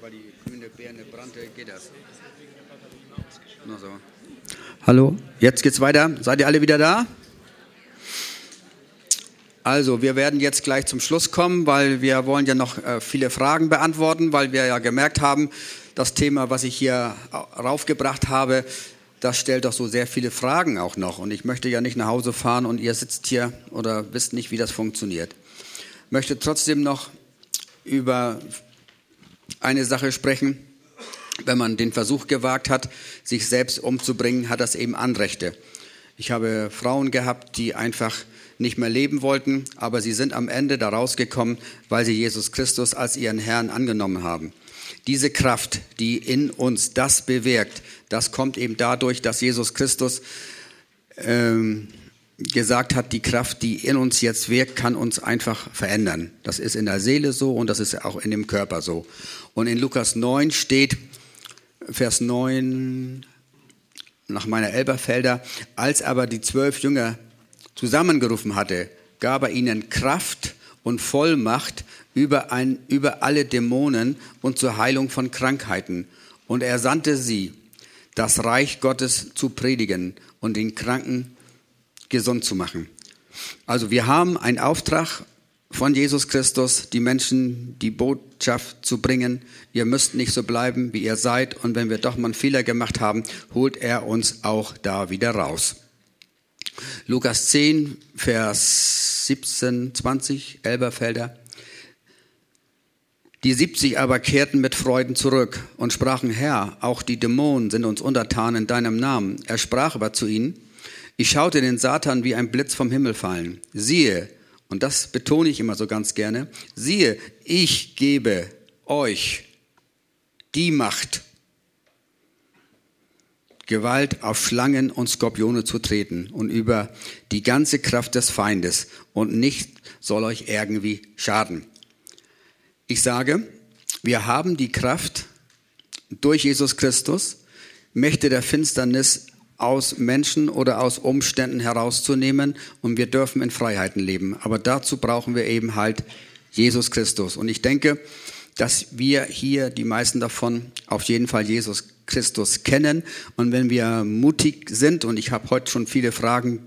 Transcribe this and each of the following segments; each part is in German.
weil die grüne Birne brannte, geht das. Na so. Hallo, jetzt geht's weiter. Seid ihr alle wieder da? Also, wir werden jetzt gleich zum Schluss kommen, weil wir wollen ja noch äh, viele Fragen beantworten, weil wir ja gemerkt haben, das Thema, was ich hier raufgebracht habe, das stellt doch so sehr viele Fragen auch noch. Und ich möchte ja nicht nach Hause fahren und ihr sitzt hier oder wisst nicht, wie das funktioniert. Ich möchte trotzdem noch über eine Sache sprechen. Wenn man den Versuch gewagt hat, sich selbst umzubringen, hat das eben Anrechte. Ich habe Frauen gehabt, die einfach nicht mehr leben wollten, aber sie sind am Ende da rausgekommen, weil sie Jesus Christus als ihren Herrn angenommen haben. Diese Kraft, die in uns das bewirkt, das kommt eben dadurch, dass Jesus Christus ähm, gesagt hat, die Kraft, die in uns jetzt wirkt, kann uns einfach verändern. Das ist in der Seele so und das ist auch in dem Körper so. Und in Lukas 9 steht, Vers 9, nach meiner Elberfelder, als aber die zwölf Jünger zusammengerufen hatte, gab er ihnen Kraft und Vollmacht über, ein, über alle Dämonen und zur Heilung von Krankheiten. Und er sandte sie, das Reich Gottes zu predigen und den Kranken gesund zu machen. Also wir haben einen Auftrag von Jesus Christus, die Menschen die Botschaft zu bringen. Ihr müsst nicht so bleiben, wie ihr seid. Und wenn wir doch mal einen Fehler gemacht haben, holt er uns auch da wieder raus. Lukas 10, Vers 17, 20, Elberfelder. Die 70 aber kehrten mit Freuden zurück und sprachen, Herr, auch die Dämonen sind uns untertan in deinem Namen. Er sprach aber zu ihnen, ich schaute den Satan wie ein Blitz vom Himmel fallen. Siehe, und das betone ich immer so ganz gerne, siehe, ich gebe euch die Macht, Gewalt auf Schlangen und Skorpione zu treten und über die ganze Kraft des Feindes und nicht soll euch irgendwie schaden. Ich sage, wir haben die Kraft durch Jesus Christus, Mächte der Finsternis aus Menschen oder aus Umständen herauszunehmen und wir dürfen in Freiheiten leben. Aber dazu brauchen wir eben halt Jesus Christus. Und ich denke, dass wir hier, die meisten davon, auf jeden Fall Jesus Christus kennen. Und wenn wir mutig sind, und ich habe heute schon viele Fragen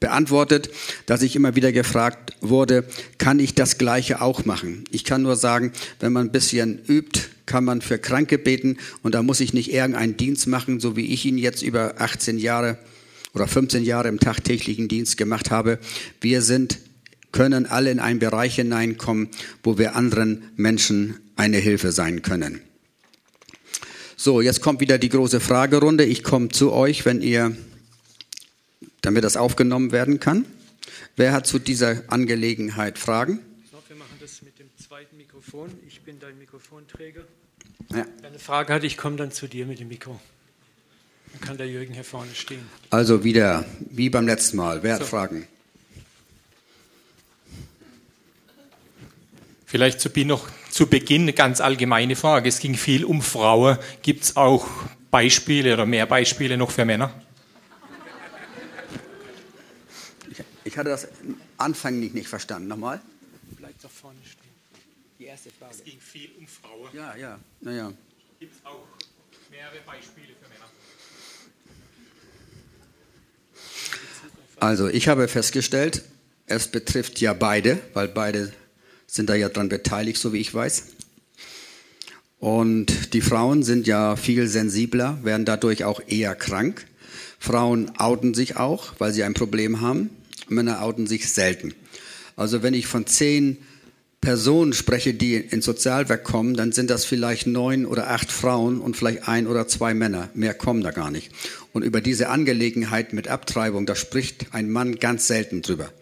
beantwortet, dass ich immer wieder gefragt wurde, kann ich das Gleiche auch machen? Ich kann nur sagen, wenn man ein bisschen übt, kann man für Kranke beten und da muss ich nicht irgendeinen Dienst machen, so wie ich ihn jetzt über 18 Jahre oder 15 Jahre im tagtäglichen Dienst gemacht habe. Wir sind, können alle in einen Bereich hineinkommen, wo wir anderen Menschen eine Hilfe sein können. So, jetzt kommt wieder die große Fragerunde. Ich komme zu euch, wenn ihr damit das aufgenommen werden kann. Wer hat zu dieser Angelegenheit Fragen? So, wir machen das mit dem zweiten Mikrofon. Ich bin dein Mikrofonträger. Ja. Wer eine Frage hat, ich komme dann zu dir mit dem Mikro. Dann kann der Jürgen hier vorne stehen. Also wieder, wie beim letzten Mal. Wer so. hat Fragen? Vielleicht zu, noch zu Beginn eine ganz allgemeine Frage. Es ging viel um Frauen. Gibt es auch Beispiele oder mehr Beispiele noch für Männer? Ich hatte das anfänglich nicht verstanden. Nochmal? Bleibt doch vorne stehen. Die erste Frage. Es ging viel um Frauen. Ja, ja, naja. Gibt es auch mehrere Beispiele für Männer? Also, ich habe festgestellt, es betrifft ja beide, weil beide sind da ja dran beteiligt, so wie ich weiß. Und die Frauen sind ja viel sensibler, werden dadurch auch eher krank. Frauen outen sich auch, weil sie ein Problem haben. Männer outen sich selten. Also wenn ich von zehn Personen spreche, die ins Sozialwerk kommen, dann sind das vielleicht neun oder acht Frauen und vielleicht ein oder zwei Männer. Mehr kommen da gar nicht. Und über diese Angelegenheit mit Abtreibung, da spricht ein Mann ganz selten drüber.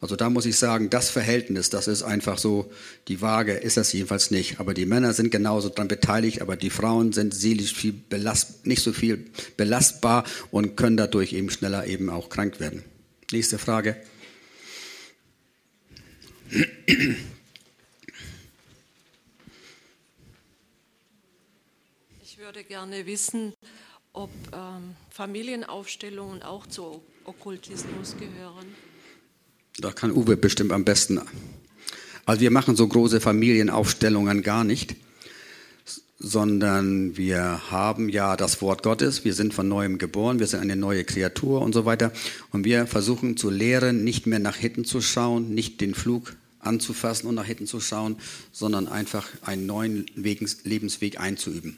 Also da muss ich sagen, das Verhältnis, das ist einfach so, die Waage ist das jedenfalls nicht. Aber die Männer sind genauso daran beteiligt, aber die Frauen sind seelisch viel belast, nicht so viel belastbar und können dadurch eben schneller eben auch krank werden. Nächste Frage. Ich würde gerne wissen, ob ähm, Familienaufstellungen auch zu Okkultismus gehören. Da kann Uwe bestimmt am besten. Also wir machen so große Familienaufstellungen gar nicht. Sondern wir haben ja das Wort Gottes, wir sind von neuem geboren, wir sind eine neue Kreatur und so weiter. Und wir versuchen zu lehren, nicht mehr nach hinten zu schauen, nicht den Flug anzufassen und nach hinten zu schauen, sondern einfach einen neuen Lebensweg einzuüben.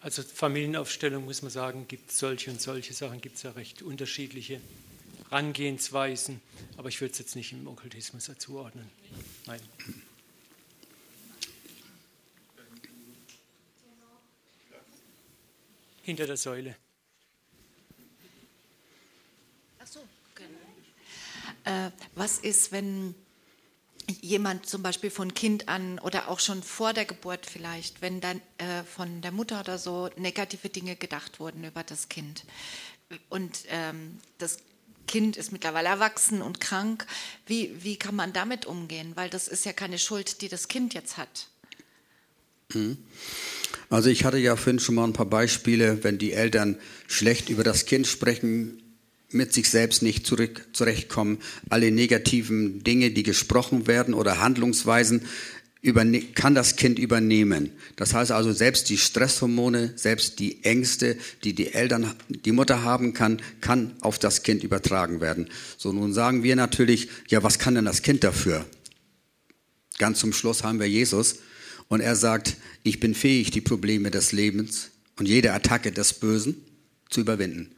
Also Familienaufstellung muss man sagen, gibt solche und solche Sachen, gibt es ja recht unterschiedliche Herangehensweisen, aber ich würde es jetzt nicht im Okkultismus zuordnen. Nein. Hinter der Säule. Ach so, genau. Äh, was ist, wenn jemand zum Beispiel von Kind an oder auch schon vor der Geburt vielleicht, wenn dann äh, von der Mutter oder so negative Dinge gedacht wurden über das Kind und ähm, das Kind ist mittlerweile erwachsen und krank, wie, wie kann man damit umgehen? Weil das ist ja keine Schuld, die das Kind jetzt hat. Mhm. Also ich hatte ja vorhin schon mal ein paar Beispiele, wenn die Eltern schlecht über das Kind sprechen, mit sich selbst nicht zurück, zurechtkommen, alle negativen Dinge, die gesprochen werden oder Handlungsweisen, kann das Kind übernehmen. Das heißt also, selbst die Stresshormone, selbst die Ängste, die die Eltern, die Mutter haben kann, kann auf das Kind übertragen werden. So, nun sagen wir natürlich, ja, was kann denn das Kind dafür? Ganz zum Schluss haben wir Jesus und er sagt, ich bin fähig, die Probleme des Lebens und jede Attacke des Bösen zu überwinden.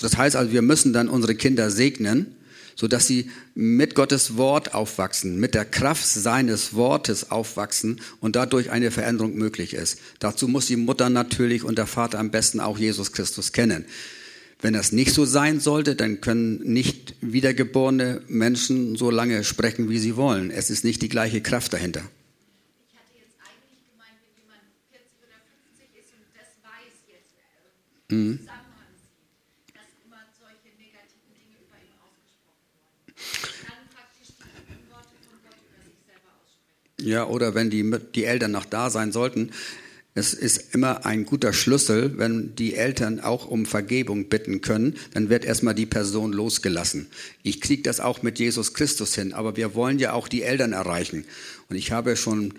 Das heißt also, wir müssen dann unsere Kinder segnen, sodass sie mit Gottes Wort aufwachsen, mit der Kraft seines Wortes aufwachsen und dadurch eine Veränderung möglich ist. Dazu muss die Mutter natürlich und der Vater am besten auch Jesus Christus kennen. Wenn das nicht so sein sollte, dann können nicht wiedergeborene Menschen so lange sprechen, wie sie wollen. Es ist nicht die gleiche Kraft dahinter. Ich hatte jetzt eigentlich gemeint, wenn jemand 40 oder 50 ist und das weiß jetzt. Äh, mhm. Ja, oder wenn die, die Eltern noch da sein sollten. Es ist immer ein guter Schlüssel, wenn die Eltern auch um Vergebung bitten können, dann wird erstmal die Person losgelassen. Ich kriege das auch mit Jesus Christus hin, aber wir wollen ja auch die Eltern erreichen. Und ich habe schon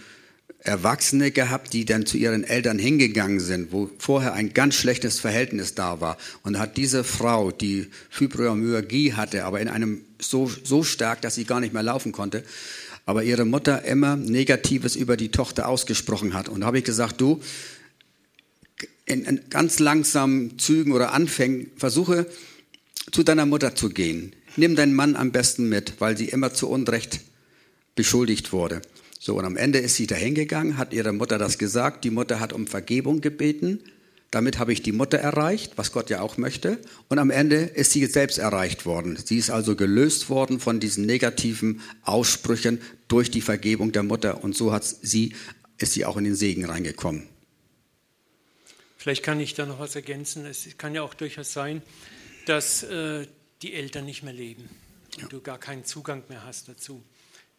Erwachsene gehabt, die dann zu ihren Eltern hingegangen sind, wo vorher ein ganz schlechtes Verhältnis da war. Und hat diese Frau, die Fibromyalgie hatte, aber in einem so, so stark, dass sie gar nicht mehr laufen konnte, aber ihre Mutter immer Negatives über die Tochter ausgesprochen hat. Und da habe ich gesagt, du, in, in ganz langsamen Zügen oder Anfängen, versuche zu deiner Mutter zu gehen. Nimm deinen Mann am besten mit, weil sie immer zu Unrecht beschuldigt wurde. So, und am Ende ist sie dahingegangen, hat ihrer Mutter das gesagt. Die Mutter hat um Vergebung gebeten. Damit habe ich die Mutter erreicht, was Gott ja auch möchte. Und am Ende ist sie selbst erreicht worden. Sie ist also gelöst worden von diesen negativen Aussprüchen durch die Vergebung der Mutter. Und so hat sie, ist sie auch in den Segen reingekommen. Vielleicht kann ich da noch was ergänzen. Es kann ja auch durchaus sein, dass äh, die Eltern nicht mehr leben und ja. du gar keinen Zugang mehr hast dazu.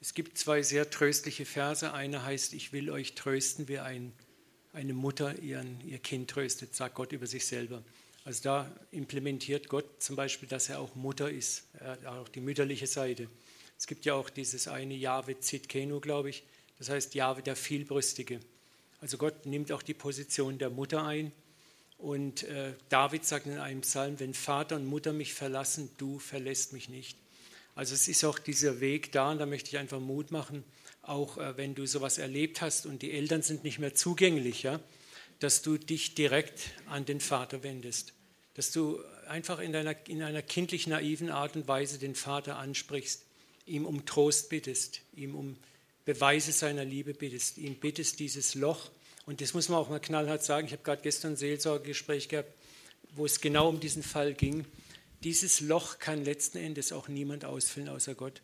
Es gibt zwei sehr tröstliche Verse. Einer heißt, ich will euch trösten, wie ein eine Mutter ihren, ihr Kind tröstet, sagt Gott über sich selber. Also da implementiert Gott zum Beispiel, dass er auch Mutter ist, er hat auch die mütterliche Seite. Es gibt ja auch dieses eine Jahwe Zitkenu, glaube ich, das heißt Jahwe der Vielbrüstige. Also Gott nimmt auch die Position der Mutter ein. Und äh, David sagt in einem Psalm, wenn Vater und Mutter mich verlassen, du verlässt mich nicht. Also es ist auch dieser Weg da und da möchte ich einfach Mut machen, auch äh, wenn du sowas erlebt hast und die Eltern sind nicht mehr zugänglich, ja, dass du dich direkt an den Vater wendest. Dass du einfach in, deiner, in einer kindlich naiven Art und Weise den Vater ansprichst, ihm um Trost bittest, ihm um Beweise seiner Liebe bittest, ihm bittest dieses Loch. Und das muss man auch mal knallhart sagen. Ich habe gerade gestern ein Seelsorgegespräch gehabt, wo es genau um diesen Fall ging. Dieses Loch kann letzten Endes auch niemand ausfüllen außer Gott.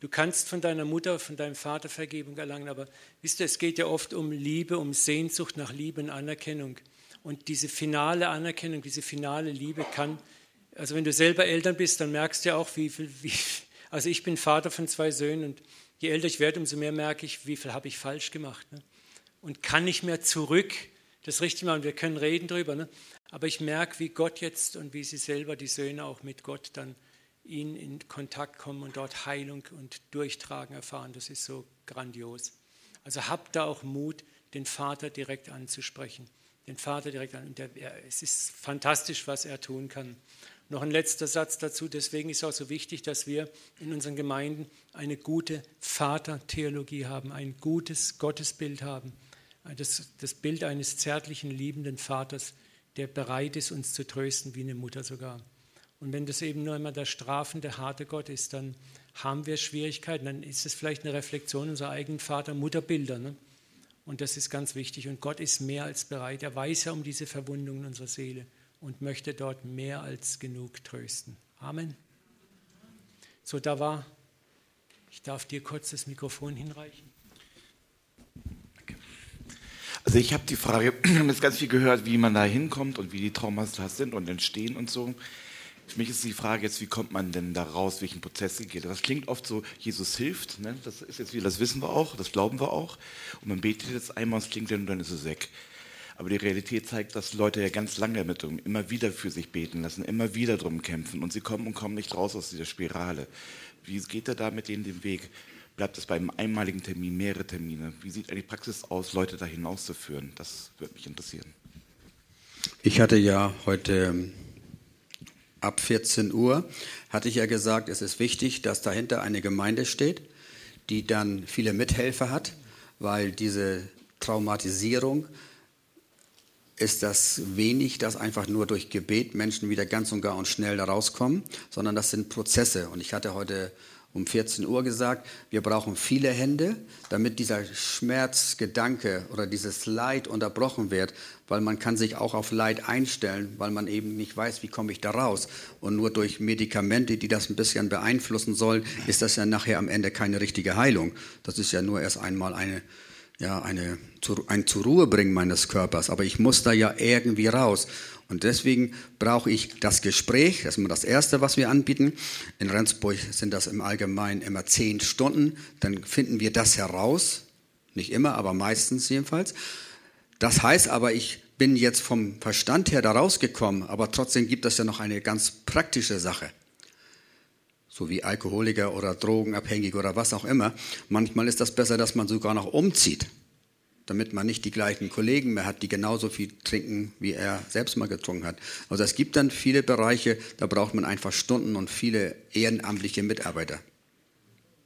Du kannst von deiner Mutter, von deinem Vater Vergebung erlangen, aber wisst ihr, es geht ja oft um Liebe, um Sehnsucht nach Liebe und Anerkennung. Und diese finale Anerkennung, diese finale Liebe kann, also wenn du selber Eltern bist, dann merkst du ja auch, wie viel, wie, also ich bin Vater von zwei Söhnen und je älter ich werde, umso mehr merke ich, wie viel habe ich falsch gemacht. Ne? Und kann nicht mehr zurück das richtig machen. Wir können reden drüber, ne? aber ich merke, wie Gott jetzt und wie sie selber, die Söhne auch mit Gott dann ihn in Kontakt kommen und dort Heilung und Durchtragen erfahren. Das ist so grandios. Also habt da auch Mut, den Vater direkt anzusprechen. Den Vater direkt an. Der, es ist fantastisch, was er tun kann. Noch ein letzter Satz dazu. Deswegen ist es auch so wichtig, dass wir in unseren Gemeinden eine gute Vatertheologie haben, ein gutes Gottesbild haben. Das, das Bild eines zärtlichen, liebenden Vaters, der bereit ist, uns zu trösten, wie eine Mutter sogar. Und wenn das eben nur immer der strafende, harte Gott ist, dann haben wir Schwierigkeiten. Dann ist es vielleicht eine Reflexion unserer eigenen Vater-Mutter-Bilder. Ne? Und das ist ganz wichtig. Und Gott ist mehr als bereit. Er weiß ja um diese Verwundungen unserer Seele und möchte dort mehr als genug trösten. Amen. So, da war, ich darf dir kurz das Mikrofon hinreichen. Also ich habe die Frage, wir haben jetzt ganz viel gehört, wie man da hinkommt und wie die Traumata sind und entstehen und so. Für mich ist die Frage jetzt, wie kommt man denn da raus, welchen Prozess geht. Das klingt oft so, Jesus hilft, ne? das ist jetzt wieder, das wissen wir auch, das glauben wir auch. Und man betet jetzt einmal, es klingt dann und dann ist es weg. Aber die Realität zeigt, dass Leute ja ganz lange mit immer wieder für sich beten lassen, immer wieder drum kämpfen und sie kommen und kommen nicht raus aus dieser Spirale. Wie geht er da mit denen den Weg? Bleibt es beim einmaligen Termin, mehrere Termine? Wie sieht die Praxis aus, Leute da hinauszuführen? Das würde mich interessieren. Ich hatte ja heute ähm, ab 14 Uhr, hatte ich ja gesagt, es ist wichtig, dass dahinter eine Gemeinde steht, die dann viele Mithelfer hat, weil diese Traumatisierung ist das wenig, dass einfach nur durch Gebet Menschen wieder ganz und gar und schnell da rauskommen, sondern das sind Prozesse. Und ich hatte heute um 14 Uhr gesagt, wir brauchen viele Hände, damit dieser Schmerzgedanke oder dieses Leid unterbrochen wird, weil man kann sich auch auf Leid einstellen, weil man eben nicht weiß, wie komme ich da raus. Und nur durch Medikamente, die das ein bisschen beeinflussen sollen, ist das ja nachher am Ende keine richtige Heilung. Das ist ja nur erst einmal eine ja, eine, ein zur Ruhe bringen meines Körpers, aber ich muss da ja irgendwie raus. Und deswegen brauche ich das Gespräch, das ist immer das Erste, was wir anbieten. In Rendsburg sind das im Allgemeinen immer zehn Stunden, dann finden wir das heraus, nicht immer, aber meistens jedenfalls. Das heißt aber, ich bin jetzt vom Verstand her da rausgekommen, aber trotzdem gibt es ja noch eine ganz praktische Sache so wie Alkoholiker oder Drogenabhängig oder was auch immer. Manchmal ist das besser, dass man sogar noch umzieht, damit man nicht die gleichen Kollegen mehr hat, die genauso viel trinken, wie er selbst mal getrunken hat. Also es gibt dann viele Bereiche, da braucht man einfach Stunden und viele ehrenamtliche Mitarbeiter.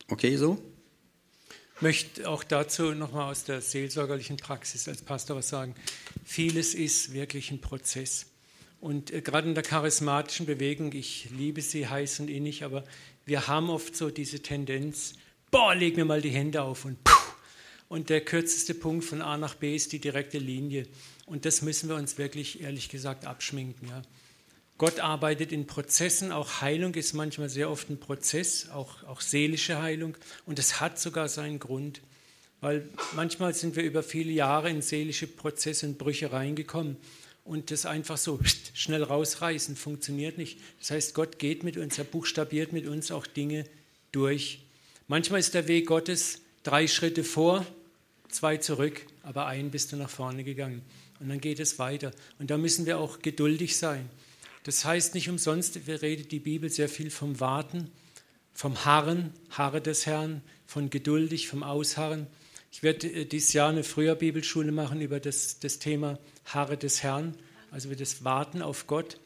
Okay, so? Ich möchte auch dazu nochmal aus der seelsorgerlichen Praxis als Pastor was sagen. Vieles ist wirklich ein Prozess. Und äh, gerade in der charismatischen Bewegung, ich liebe sie heiß und innig, aber wir haben oft so diese Tendenz, boah, leg mir mal die Hände auf und puh. Und der kürzeste Punkt von A nach B ist die direkte Linie. Und das müssen wir uns wirklich, ehrlich gesagt, abschminken. Ja. Gott arbeitet in Prozessen, auch Heilung ist manchmal sehr oft ein Prozess, auch, auch seelische Heilung. Und es hat sogar seinen Grund, weil manchmal sind wir über viele Jahre in seelische Prozesse und Brüche reingekommen und das einfach so schnell rausreißen funktioniert nicht. Das heißt, Gott geht mit uns, er buchstabiert mit uns auch Dinge durch. Manchmal ist der Weg Gottes drei Schritte vor, zwei zurück, aber einen bist du nach vorne gegangen. Und dann geht es weiter. Und da müssen wir auch geduldig sein. Das heißt nicht umsonst, wir reden die Bibel sehr viel vom Warten, vom Harren, Harre des Herrn, von geduldig, vom Ausharren. Ich werde äh, dieses Jahr eine Frühjahr-Bibelschule machen über das, das Thema Harre des Herrn, also über das Warten auf Gott.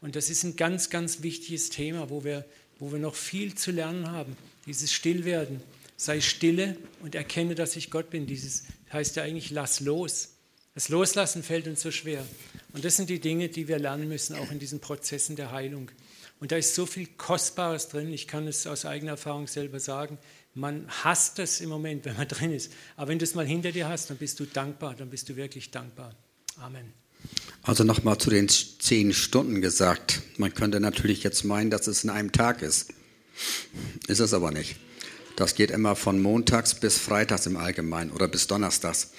Und das ist ein ganz, ganz wichtiges Thema, wo wir, wo wir noch viel zu lernen haben. Dieses Stillwerden. Sei stille und erkenne, dass ich Gott bin. Dieses heißt ja eigentlich, lass los. Das Loslassen fällt uns so schwer. Und das sind die Dinge, die wir lernen müssen, auch in diesen Prozessen der Heilung. Und da ist so viel Kostbares drin. Ich kann es aus eigener Erfahrung selber sagen. Man hasst es im Moment, wenn man drin ist. Aber wenn du es mal hinter dir hast, dann bist du dankbar, dann bist du wirklich dankbar. Amen. Also nochmal zu den zehn Stunden gesagt. Man könnte natürlich jetzt meinen, dass es in einem Tag ist. Ist es aber nicht. Das geht immer von montags bis freitags im Allgemeinen oder bis donnerstags.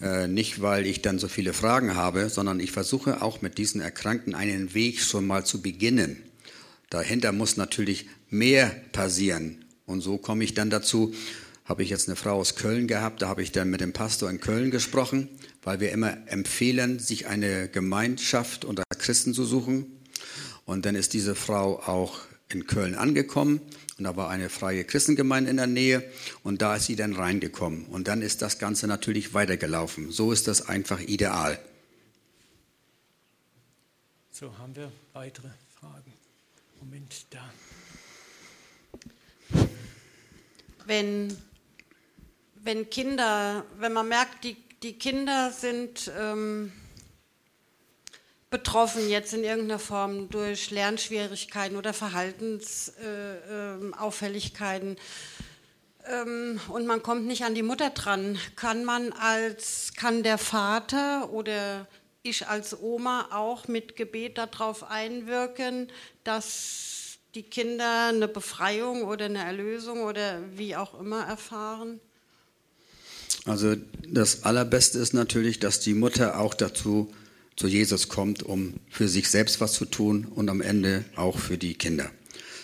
Äh, nicht, weil ich dann so viele Fragen habe, sondern ich versuche auch mit diesen Erkrankten einen Weg schon mal zu beginnen. Dahinter muss natürlich mehr passieren. Und so komme ich dann dazu, habe ich jetzt eine Frau aus Köln gehabt, da habe ich dann mit dem Pastor in Köln gesprochen, weil wir immer empfehlen, sich eine Gemeinschaft unter Christen zu suchen. Und dann ist diese Frau auch in Köln angekommen und da war eine freie Christengemeinde in der Nähe und da ist sie dann reingekommen. Und dann ist das Ganze natürlich weitergelaufen. So ist das einfach ideal. So, haben wir weitere Fragen? Moment, da. Wenn, wenn Kinder, wenn man merkt, die, die Kinder sind ähm, betroffen jetzt in irgendeiner Form durch Lernschwierigkeiten oder Verhaltensauffälligkeiten äh, ähm, und man kommt nicht an die Mutter dran, kann man als, kann der Vater oder ich als Oma auch mit Gebet darauf einwirken, dass die Kinder eine Befreiung oder eine Erlösung oder wie auch immer erfahren? Also das Allerbeste ist natürlich, dass die Mutter auch dazu zu Jesus kommt, um für sich selbst was zu tun und am Ende auch für die Kinder.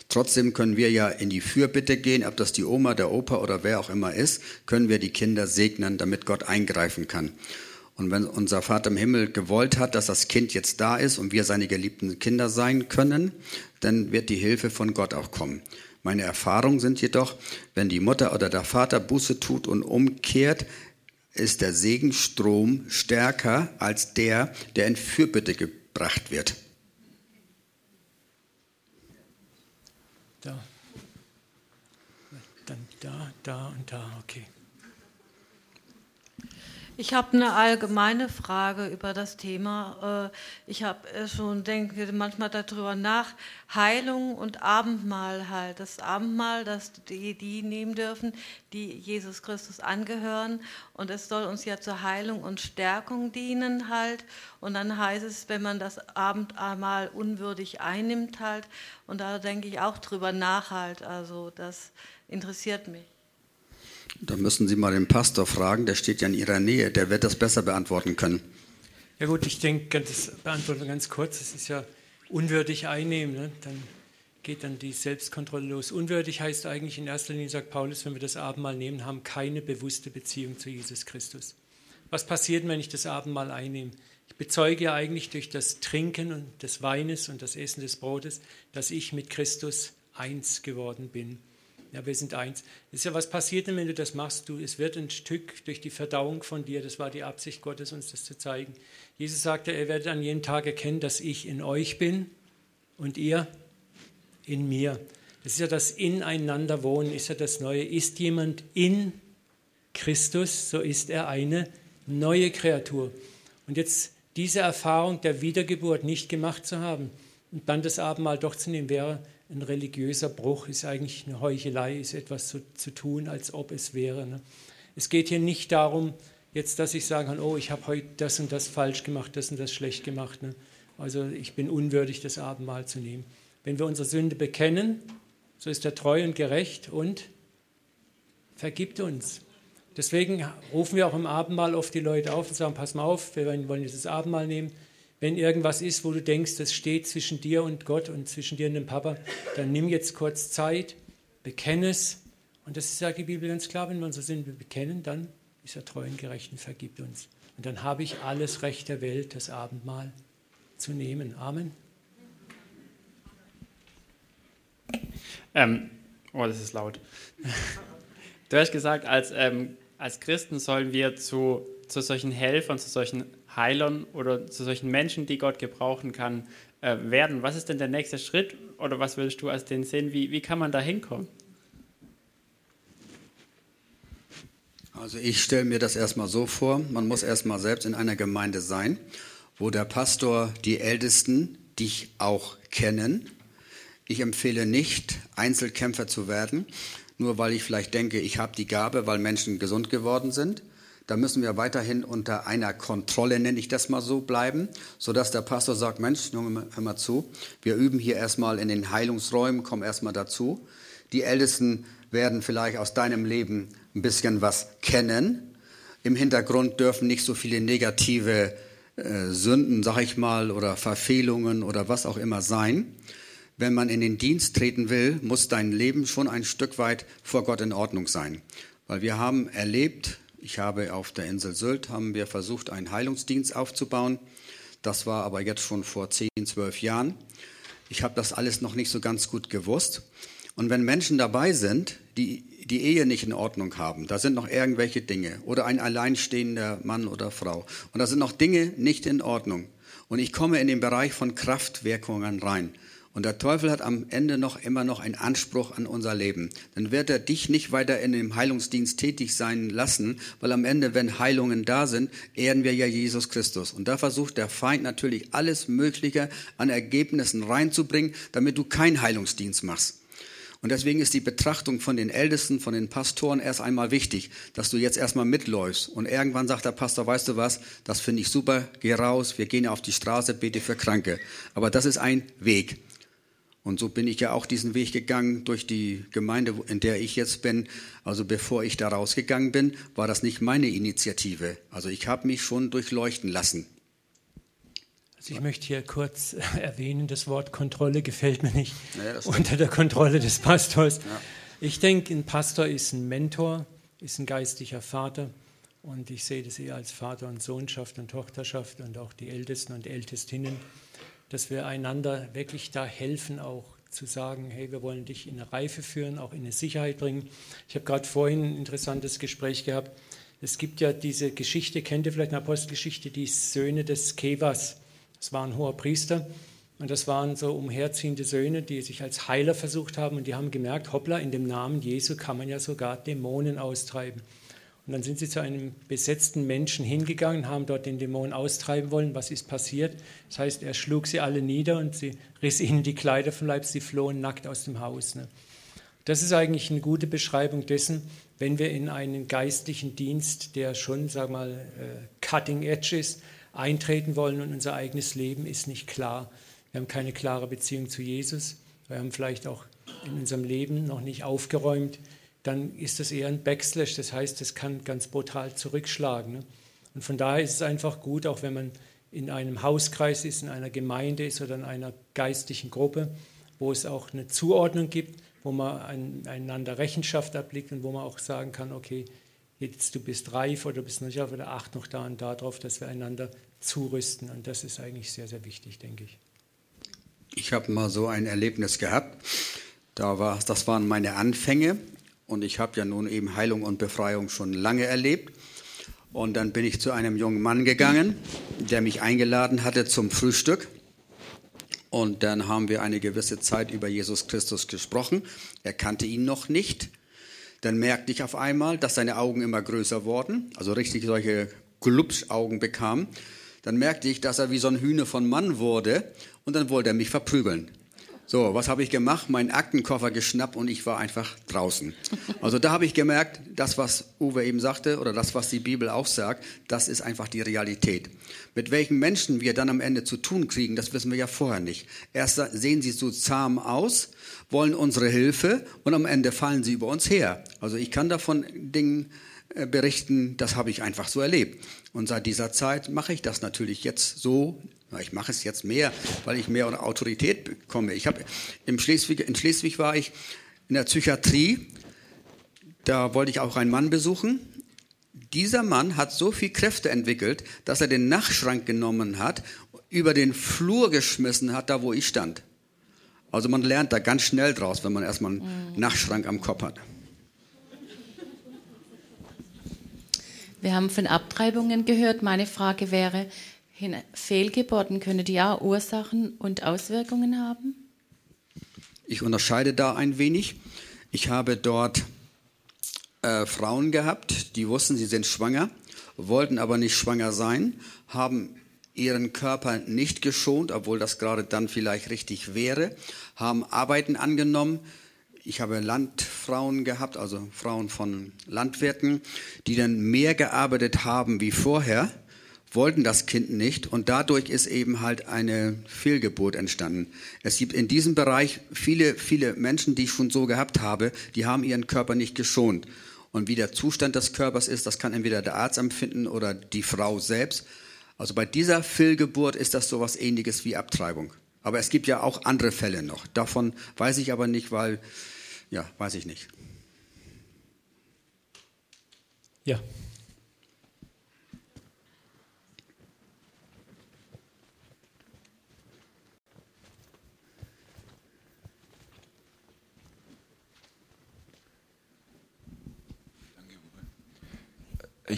Trotzdem können wir ja in die Fürbitte gehen, ob das die Oma, der Opa oder wer auch immer ist, können wir die Kinder segnen, damit Gott eingreifen kann. Und wenn unser Vater im Himmel gewollt hat, dass das Kind jetzt da ist und wir seine geliebten Kinder sein können, dann wird die Hilfe von Gott auch kommen. Meine Erfahrungen sind jedoch, wenn die Mutter oder der Vater Buße tut und umkehrt, ist der Segenstrom stärker als der, der in Fürbitte gebracht wird. Da. Dann da, da und da, okay. Ich habe eine allgemeine Frage über das Thema. Äh, ich habe schon denke manchmal darüber nach. Heilung und Abendmahl halt. Das Abendmahl, das die, die nehmen dürfen, die Jesus Christus angehören. Und es soll uns ja zur Heilung und Stärkung dienen halt. Und dann heißt es, wenn man das Abendmahl unwürdig einnimmt halt. Und da denke ich auch drüber nach halt. Also das interessiert mich. Da müssen Sie mal den Pastor fragen, der steht ja in Ihrer Nähe, der wird das besser beantworten können. Ja gut, ich denke, das beantworten wir ganz kurz. Es ist ja unwürdig einnehmen, ne? dann geht dann die Selbstkontrolle los. Unwürdig heißt eigentlich in erster Linie, sagt Paulus, wenn wir das Abendmahl nehmen, haben keine bewusste Beziehung zu Jesus Christus. Was passiert, wenn ich das Abendmahl einnehme? Ich bezeuge ja eigentlich durch das Trinken des Weines und das Essen des Brotes, dass ich mit Christus eins geworden bin. Ja, wir sind eins. Das ist ja, was passiert denn, wenn du das machst? Du, es wird ein Stück durch die Verdauung von dir. Das war die Absicht Gottes, uns das zu zeigen. Jesus sagte, er werdet an jedem Tag erkennen, dass ich in euch bin und ihr in mir. Das ist ja das Ineinander wohnen, ist ja das Neue. Ist jemand in Christus, so ist er eine neue Kreatur. Und jetzt diese Erfahrung der Wiedergeburt nicht gemacht zu haben und dann das Abendmahl doch zu nehmen, wäre ein religiöser Bruch, ist eigentlich eine Heuchelei, ist etwas zu, zu tun, als ob es wäre. Ne? Es geht hier nicht darum, jetzt, dass ich sagen kann, oh, ich habe heute das und das falsch gemacht, das und das schlecht gemacht. Ne? Also ich bin unwürdig, das Abendmahl zu nehmen. Wenn wir unsere Sünde bekennen, so ist er treu und gerecht und vergibt uns. Deswegen rufen wir auch im Abendmahl oft die Leute auf und sagen, pass mal auf, wir wollen jetzt das Abendmahl nehmen wenn irgendwas ist, wo du denkst, das steht zwischen dir und Gott und zwischen dir und dem Papa, dann nimm jetzt kurz Zeit, bekenne es. Und das sagt die Bibel ganz klar, wenn wir unsere Sünde bekennen, dann ist er treu und gerecht und vergibt uns. Und dann habe ich alles Recht der Welt, das Abendmahl zu nehmen. Amen. Ähm, oh, das ist laut. Du hast gesagt, als, ähm, als Christen sollen wir zu, zu solchen Helfern, zu solchen Heilern oder zu solchen Menschen, die Gott gebrauchen kann, äh, werden. Was ist denn der nächste Schritt oder was würdest du als den sehen? Wie, wie kann man da hinkommen? Also ich stelle mir das erstmal so vor, man muss erstmal selbst in einer Gemeinde sein, wo der Pastor die Ältesten dich auch kennen. Ich empfehle nicht, Einzelkämpfer zu werden, nur weil ich vielleicht denke, ich habe die Gabe, weil Menschen gesund geworden sind. Da müssen wir weiterhin unter einer Kontrolle, nenne ich das mal so, bleiben, sodass der Pastor sagt, Mensch, hör mal zu, wir üben hier erstmal in den Heilungsräumen, komm erstmal dazu. Die Ältesten werden vielleicht aus deinem Leben ein bisschen was kennen. Im Hintergrund dürfen nicht so viele negative äh, Sünden, sag ich mal, oder Verfehlungen oder was auch immer sein. Wenn man in den Dienst treten will, muss dein Leben schon ein Stück weit vor Gott in Ordnung sein. Weil wir haben erlebt, ich habe auf der Insel Sylt haben wir versucht, einen Heilungsdienst aufzubauen. Das war aber jetzt schon vor 10, 12 Jahren. Ich habe das alles noch nicht so ganz gut gewusst. Und wenn Menschen dabei sind, die die Ehe nicht in Ordnung haben, da sind noch irgendwelche Dinge oder ein alleinstehender Mann oder Frau und da sind noch Dinge nicht in Ordnung und ich komme in den Bereich von Kraftwirkungen rein und der Teufel hat am Ende noch immer noch einen Anspruch an unser Leben. Dann wird er dich nicht weiter in dem Heilungsdienst tätig sein lassen, weil am Ende, wenn Heilungen da sind, ehren wir ja Jesus Christus. Und da versucht der Feind natürlich alles Mögliche an Ergebnissen reinzubringen, damit du keinen Heilungsdienst machst. Und deswegen ist die Betrachtung von den Ältesten, von den Pastoren erst einmal wichtig, dass du jetzt erstmal mitläufst. Und irgendwann sagt der Pastor, weißt du was, das finde ich super, geh raus, wir gehen auf die Straße, bete für Kranke. Aber das ist ein Weg. Und so bin ich ja auch diesen Weg gegangen durch die Gemeinde, in der ich jetzt bin. Also bevor ich da rausgegangen bin, war das nicht meine Initiative. Also ich habe mich schon durchleuchten lassen. Also ich möchte hier kurz erwähnen, das Wort Kontrolle gefällt mir nicht ja, unter der Kontrolle des Pastors. Ja. Ich denke, ein Pastor ist ein Mentor, ist ein geistlicher Vater. Und ich sehe das eher als Vater und Sohnschaft und Tochterschaft und auch die Ältesten und Ältestinnen dass wir einander wirklich da helfen, auch zu sagen, hey, wir wollen dich in eine Reife führen, auch in eine Sicherheit bringen. Ich habe gerade vorhin ein interessantes Gespräch gehabt. Es gibt ja diese Geschichte, kennt ihr vielleicht eine Apostelgeschichte, die Söhne des Kevas. Das war ein hoher Priester und das waren so umherziehende Söhne, die sich als Heiler versucht haben und die haben gemerkt, hoppla, in dem Namen Jesu kann man ja sogar Dämonen austreiben. Und dann sind sie zu einem besetzten Menschen hingegangen, haben dort den Dämon austreiben wollen. Was ist passiert? Das heißt, er schlug sie alle nieder und sie riss ihnen die Kleider vom Leib, sie flohen nackt aus dem Haus. Ne? Das ist eigentlich eine gute Beschreibung dessen, wenn wir in einen geistlichen Dienst, der schon, sag mal, äh, cutting edge ist, eintreten wollen und unser eigenes Leben ist nicht klar. Wir haben keine klare Beziehung zu Jesus. Wir haben vielleicht auch in unserem Leben noch nicht aufgeräumt, dann ist das eher ein Backslash. Das heißt, es kann ganz brutal zurückschlagen. Ne? Und von daher ist es einfach gut, auch wenn man in einem Hauskreis ist, in einer Gemeinde ist oder in einer geistlichen Gruppe, wo es auch eine Zuordnung gibt, wo man einander Rechenschaft ablegt und wo man auch sagen kann, okay, jetzt du bist reif oder bist nicht reif oder acht noch da und darauf, dass wir einander zurüsten. Und das ist eigentlich sehr, sehr wichtig, denke ich. Ich habe mal so ein Erlebnis gehabt. Da war, das waren meine Anfänge und ich habe ja nun eben Heilung und Befreiung schon lange erlebt. Und dann bin ich zu einem jungen Mann gegangen, der mich eingeladen hatte zum Frühstück. Und dann haben wir eine gewisse Zeit über Jesus Christus gesprochen. Er kannte ihn noch nicht. Dann merkte ich auf einmal, dass seine Augen immer größer wurden, also richtig solche Glubschaugen bekam. Dann merkte ich, dass er wie so ein Hühner von Mann wurde und dann wollte er mich verprügeln. So, was habe ich gemacht? Meinen Aktenkoffer geschnappt und ich war einfach draußen. Also da habe ich gemerkt, das, was Uwe eben sagte oder das, was die Bibel auch sagt, das ist einfach die Realität. Mit welchen Menschen wir dann am Ende zu tun kriegen, das wissen wir ja vorher nicht. Erst sehen sie so zahm aus, wollen unsere Hilfe und am Ende fallen sie über uns her. Also ich kann davon Dingen äh, berichten, das habe ich einfach so erlebt. Und seit dieser Zeit mache ich das natürlich jetzt so ich mache es jetzt mehr, weil ich mehr Autorität bekomme. Ich habe in Schleswig, in Schleswig war ich in der Psychiatrie. Da wollte ich auch einen Mann besuchen. Dieser Mann hat so viel Kräfte entwickelt, dass er den Nachtschrank genommen hat, über den Flur geschmissen hat, da wo ich stand. Also man lernt da ganz schnell draus, wenn man erstmal einen mhm. Nachtschrank am Kopf hat. Wir haben von Abtreibungen gehört. Meine Frage wäre, Fehlgeburten, können die auch Ursachen und Auswirkungen haben? Ich unterscheide da ein wenig. Ich habe dort äh, Frauen gehabt, die wussten, sie sind schwanger, wollten aber nicht schwanger sein, haben ihren Körper nicht geschont, obwohl das gerade dann vielleicht richtig wäre, haben Arbeiten angenommen. Ich habe Landfrauen gehabt, also Frauen von Landwirten, die dann mehr gearbeitet haben wie vorher wollten das Kind nicht und dadurch ist eben halt eine Fehlgeburt entstanden. Es gibt in diesem Bereich viele, viele Menschen, die ich schon so gehabt habe, die haben ihren Körper nicht geschont. Und wie der Zustand des Körpers ist, das kann entweder der Arzt empfinden oder die Frau selbst. Also bei dieser Fehlgeburt ist das sowas ähnliches wie Abtreibung. Aber es gibt ja auch andere Fälle noch. Davon weiß ich aber nicht, weil, ja, weiß ich nicht. Ja.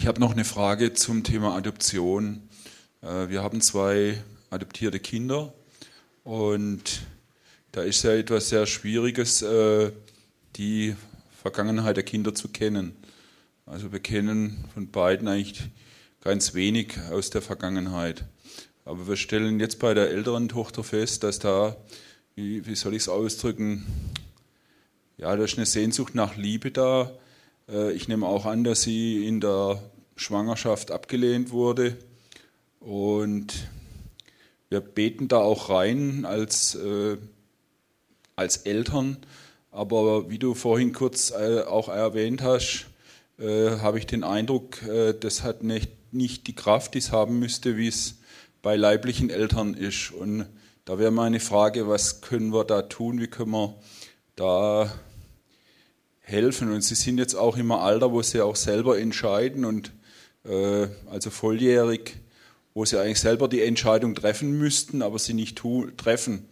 Ich habe noch eine Frage zum Thema Adoption. Äh, wir haben zwei adoptierte Kinder und da ist ja etwas sehr Schwieriges, äh, die Vergangenheit der Kinder zu kennen. Also wir kennen von beiden eigentlich ganz wenig aus der Vergangenheit. Aber wir stellen jetzt bei der älteren Tochter fest, dass da, wie, wie soll ich es ausdrücken, ja, da ist eine Sehnsucht nach Liebe da. Äh, ich nehme auch an, dass sie in der Schwangerschaft abgelehnt wurde. Und wir beten da auch rein als, äh, als Eltern. Aber wie du vorhin kurz äh, auch erwähnt hast, äh, habe ich den Eindruck, äh, das hat nicht, nicht die Kraft, die es haben müsste, wie es bei leiblichen Eltern ist. Und da wäre meine Frage, was können wir da tun? Wie können wir da helfen? Und Sie sind jetzt auch im Alter, wo Sie auch selber entscheiden und also volljährig wo sie eigentlich selber die Entscheidung treffen müssten, aber sie nicht treffen.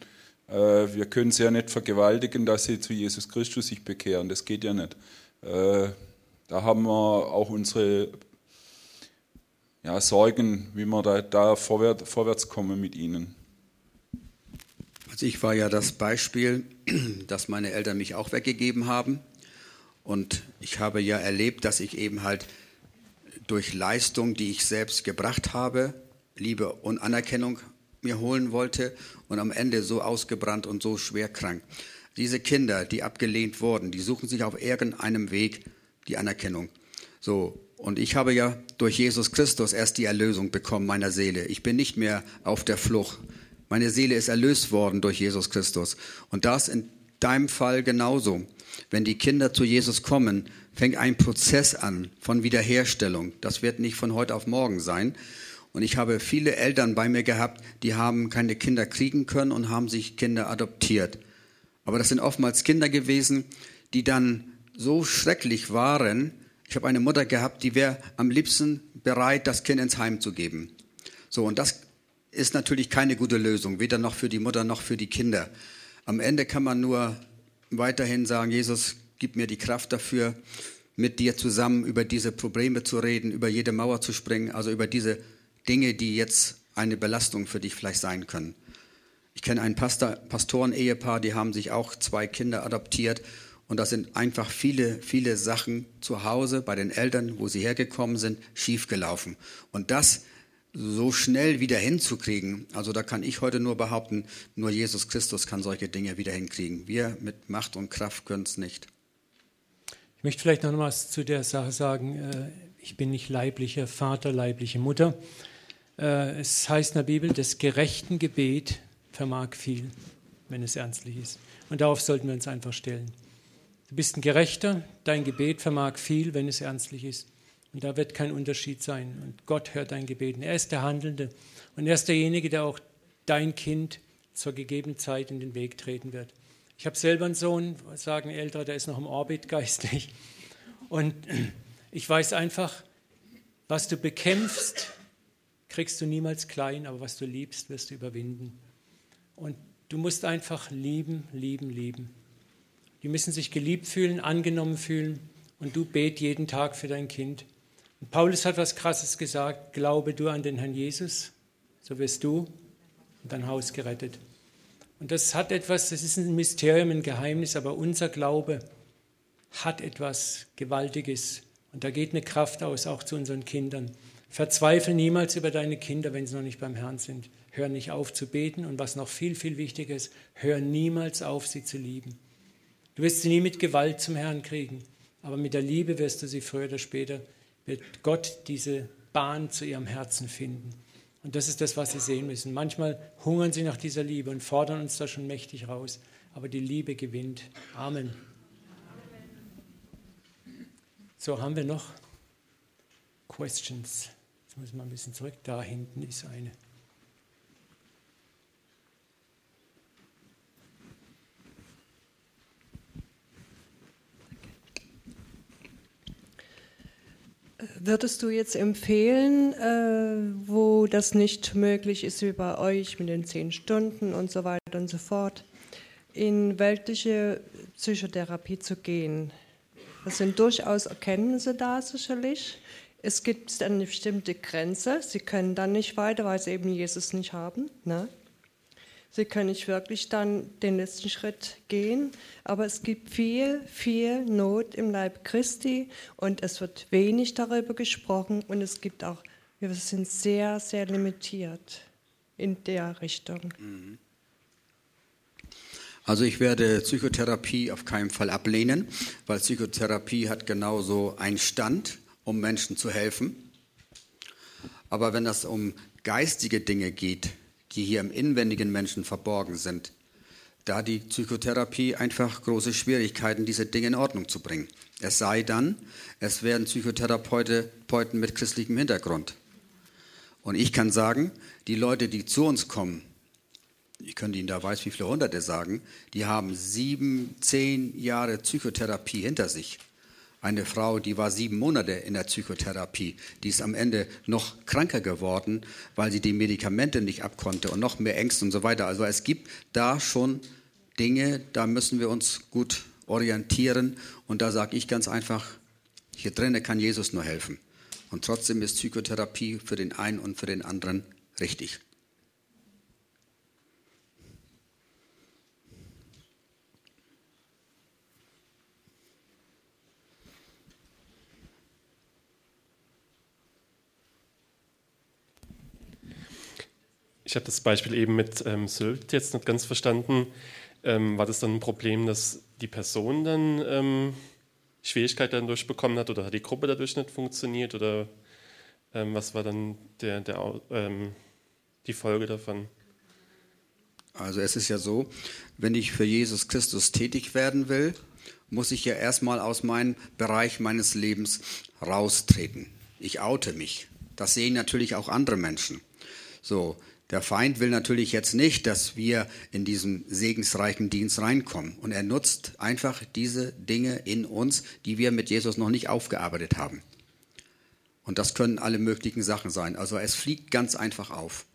Äh, wir können sie ja nicht vergewaltigen, dass sie zu Jesus Christus sich bekehren. Das geht ja nicht. Äh, da haben wir auch unsere ja, Sorgen, wie wir da, da vorwärts, vorwärts kommen mit ihnen. Also ich war ja das Beispiel, dass meine Eltern mich auch weggegeben haben. Und ich habe ja erlebt, dass ich eben halt durch Leistung, die ich selbst gebracht habe, Liebe und Anerkennung mir holen wollte und am Ende so ausgebrannt und so schwer krank. Diese Kinder, die abgelehnt wurden, die suchen sich auf irgendeinem Weg die Anerkennung. So. Und ich habe ja durch Jesus Christus erst die Erlösung bekommen meiner Seele. Ich bin nicht mehr auf der Flucht. Meine Seele ist erlöst worden durch Jesus Christus. Und das in deinem Fall genauso. Wenn die Kinder zu Jesus kommen, fängt ein Prozess an von Wiederherstellung. Das wird nicht von heute auf morgen sein. Und ich habe viele Eltern bei mir gehabt, die haben keine Kinder kriegen können und haben sich Kinder adoptiert. Aber das sind oftmals Kinder gewesen, die dann so schrecklich waren. Ich habe eine Mutter gehabt, die wäre am liebsten bereit, das Kind ins Heim zu geben. So, und das ist natürlich keine gute Lösung, weder noch für die Mutter noch für die Kinder. Am Ende kann man nur weiterhin sagen, Jesus, gib mir die Kraft dafür, mit dir zusammen über diese Probleme zu reden, über jede Mauer zu springen, also über diese Dinge, die jetzt eine Belastung für dich vielleicht sein können. Ich kenne ein Pastor, Pastoren-Ehepaar, die haben sich auch zwei Kinder adoptiert und da sind einfach viele, viele Sachen zu Hause bei den Eltern, wo sie hergekommen sind, schiefgelaufen. Und das so schnell wieder hinzukriegen, also da kann ich heute nur behaupten, nur Jesus Christus kann solche Dinge wieder hinkriegen. Wir mit Macht und Kraft können es nicht. Ich möchte vielleicht noch was zu der Sache sagen. Äh, ich bin nicht leiblicher Vater, leibliche Mutter. Äh, es heißt in der Bibel, das gerechten Gebet vermag viel, wenn es ernstlich ist. Und darauf sollten wir uns einfach stellen. Du bist ein Gerechter, dein Gebet vermag viel, wenn es ernstlich ist. Und da wird kein Unterschied sein. Und Gott hört dein Gebet. Und er ist der Handelnde. Und er ist derjenige, der auch dein Kind zur gegebenen Zeit in den Weg treten wird. Ich habe selber einen Sohn, sagen Ältere, der ist noch im Orbit geistlich. Und ich weiß einfach, was du bekämpfst, kriegst du niemals klein, aber was du liebst, wirst du überwinden. Und du musst einfach lieben, lieben, lieben. Die müssen sich geliebt fühlen, angenommen fühlen und du bet jeden Tag für dein Kind. Paulus hat was Krasses gesagt, glaube du an den Herrn Jesus, so wirst du und dein Haus gerettet. Und das hat etwas, das ist ein Mysterium, ein Geheimnis, aber unser Glaube hat etwas Gewaltiges. Und da geht eine Kraft aus, auch zu unseren Kindern. Verzweifle niemals über deine Kinder, wenn sie noch nicht beim Herrn sind. Hör nicht auf zu beten und was noch viel, viel wichtiger ist, hör niemals auf, sie zu lieben. Du wirst sie nie mit Gewalt zum Herrn kriegen, aber mit der Liebe wirst du sie früher oder später, wird Gott diese Bahn zu ihrem Herzen finden. Und das ist das, was sie sehen müssen. Manchmal hungern sie nach dieser Liebe und fordern uns da schon mächtig raus, aber die Liebe gewinnt. Amen. So, haben wir noch Questions? Jetzt muss ich mal ein bisschen zurück. Da hinten ist eine. Würdest du jetzt empfehlen, äh, wo das nicht möglich ist wie bei euch mit den zehn Stunden und so weiter und so fort, in weltliche Psychotherapie zu gehen? Das sind durchaus Erkenntnisse da sicherlich Es gibt eine bestimmte Grenze. Sie können dann nicht weiter, weil sie eben Jesus nicht haben. Ne? Sie können nicht wirklich dann den letzten Schritt gehen. Aber es gibt viel, viel Not im Leib Christi und es wird wenig darüber gesprochen und es gibt auch, wir sind sehr, sehr limitiert in der Richtung. Mhm. Also ich werde Psychotherapie auf keinen Fall ablehnen, weil Psychotherapie hat genauso einen Stand, um Menschen zu helfen. Aber wenn es um geistige Dinge geht, die hier im inwendigen Menschen verborgen sind, da die Psychotherapie einfach große Schwierigkeiten, diese Dinge in Ordnung zu bringen. Es sei dann, es werden Psychotherapeuten mit christlichem Hintergrund. Und ich kann sagen, die Leute, die zu uns kommen, ich könnte Ihnen da weiß wie viele Hunderte sagen, die haben sieben, zehn Jahre Psychotherapie hinter sich. Eine Frau, die war sieben Monate in der Psychotherapie, die ist am Ende noch kranker geworden, weil sie die Medikamente nicht abkonnte und noch mehr Ängste und so weiter. Also es gibt da schon Dinge, da müssen wir uns gut orientieren. Und da sage ich ganz einfach, hier drinnen kann Jesus nur helfen. Und trotzdem ist Psychotherapie für den einen und für den anderen richtig. Ich habe das Beispiel eben mit ähm, Sylt jetzt nicht ganz verstanden. Ähm, war das dann ein Problem, dass die Person dann ähm, Schwierigkeiten dadurch bekommen hat oder hat die Gruppe dadurch nicht funktioniert oder ähm, was war dann der, der, ähm, die Folge davon? Also es ist ja so, wenn ich für Jesus Christus tätig werden will, muss ich ja erstmal aus meinem Bereich meines Lebens raustreten. Ich oute mich. Das sehen natürlich auch andere Menschen. So, der Feind will natürlich jetzt nicht, dass wir in diesen segensreichen Dienst reinkommen. Und er nutzt einfach diese Dinge in uns, die wir mit Jesus noch nicht aufgearbeitet haben. Und das können alle möglichen Sachen sein. Also es fliegt ganz einfach auf.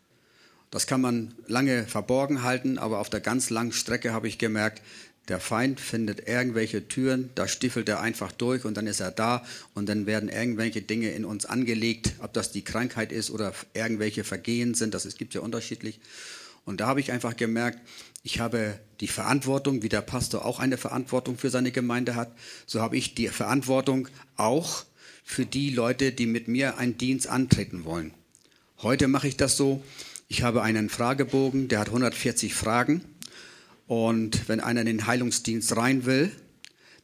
Das kann man lange verborgen halten, aber auf der ganz langen Strecke habe ich gemerkt, der Feind findet irgendwelche Türen, da stiefelt er einfach durch und dann ist er da und dann werden irgendwelche Dinge in uns angelegt, ob das die Krankheit ist oder irgendwelche Vergehen sind, das gibt ja unterschiedlich. Und da habe ich einfach gemerkt, ich habe die Verantwortung, wie der Pastor auch eine Verantwortung für seine Gemeinde hat, so habe ich die Verantwortung auch für die Leute, die mit mir einen Dienst antreten wollen. Heute mache ich das so, ich habe einen Fragebogen, der hat 140 Fragen und wenn einer in den Heilungsdienst rein will,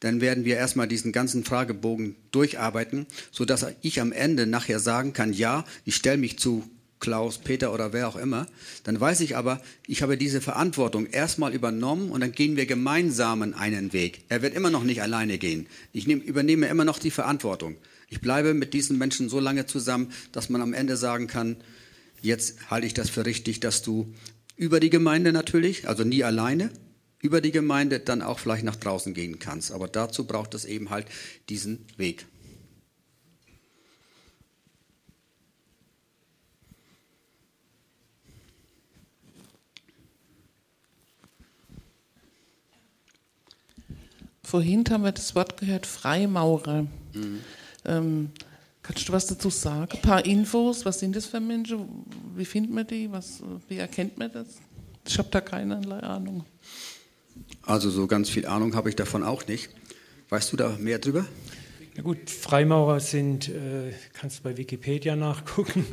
dann werden wir erstmal diesen ganzen Fragebogen durcharbeiten, sodass ich am Ende nachher sagen kann, ja, ich stelle mich zu Klaus, Peter oder wer auch immer. Dann weiß ich aber, ich habe diese Verantwortung erstmal übernommen und dann gehen wir gemeinsam einen Weg. Er wird immer noch nicht alleine gehen. Ich nehm, übernehme immer noch die Verantwortung. Ich bleibe mit diesen Menschen so lange zusammen, dass man am Ende sagen kann, jetzt halte ich das für richtig, dass du über die Gemeinde natürlich, also nie alleine, über die Gemeinde dann auch vielleicht nach draußen gehen kannst. Aber dazu braucht es eben halt diesen Weg. Vorhin haben wir das Wort gehört, Freimaurer. Mhm. Ähm, Kannst du was dazu sagen? Ein paar Infos, was sind das für Menschen? Wie findet man die? Was, wie erkennt man das? Ich habe da keinerlei Ahnung. Also so ganz viel Ahnung habe ich davon auch nicht. Weißt du da mehr drüber? Ja gut, Freimaurer sind, äh, kannst du bei Wikipedia nachgucken.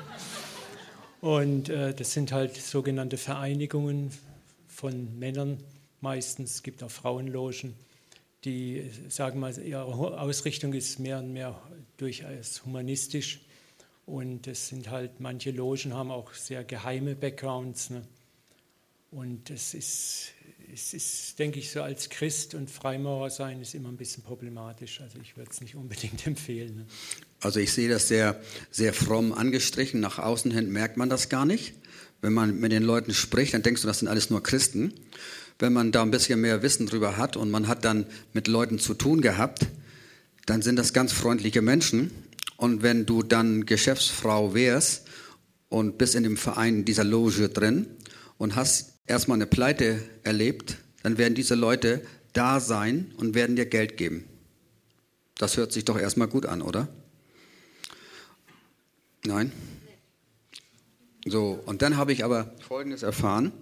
Und äh, das sind halt sogenannte Vereinigungen von Männern meistens. Es gibt auch Frauenlogen die sagen mal, ihre Ausrichtung ist mehr und mehr durchaus humanistisch. Und es sind halt, manche Logen haben auch sehr geheime Backgrounds. Ne? Und es ist, es ist, denke ich, so als Christ und Freimaurer sein ist immer ein bisschen problematisch. Also ich würde es nicht unbedingt empfehlen. Ne? Also ich sehe das sehr, sehr fromm angestrichen. Nach außen hin merkt man das gar nicht. Wenn man mit den Leuten spricht, dann denkst du, das sind alles nur Christen wenn man da ein bisschen mehr Wissen drüber hat und man hat dann mit Leuten zu tun gehabt, dann sind das ganz freundliche Menschen. Und wenn du dann Geschäftsfrau wärst und bist in dem Verein dieser Loge drin und hast erstmal eine Pleite erlebt, dann werden diese Leute da sein und werden dir Geld geben. Das hört sich doch erstmal gut an, oder? Nein. So, und dann habe ich aber Folgendes erfahren,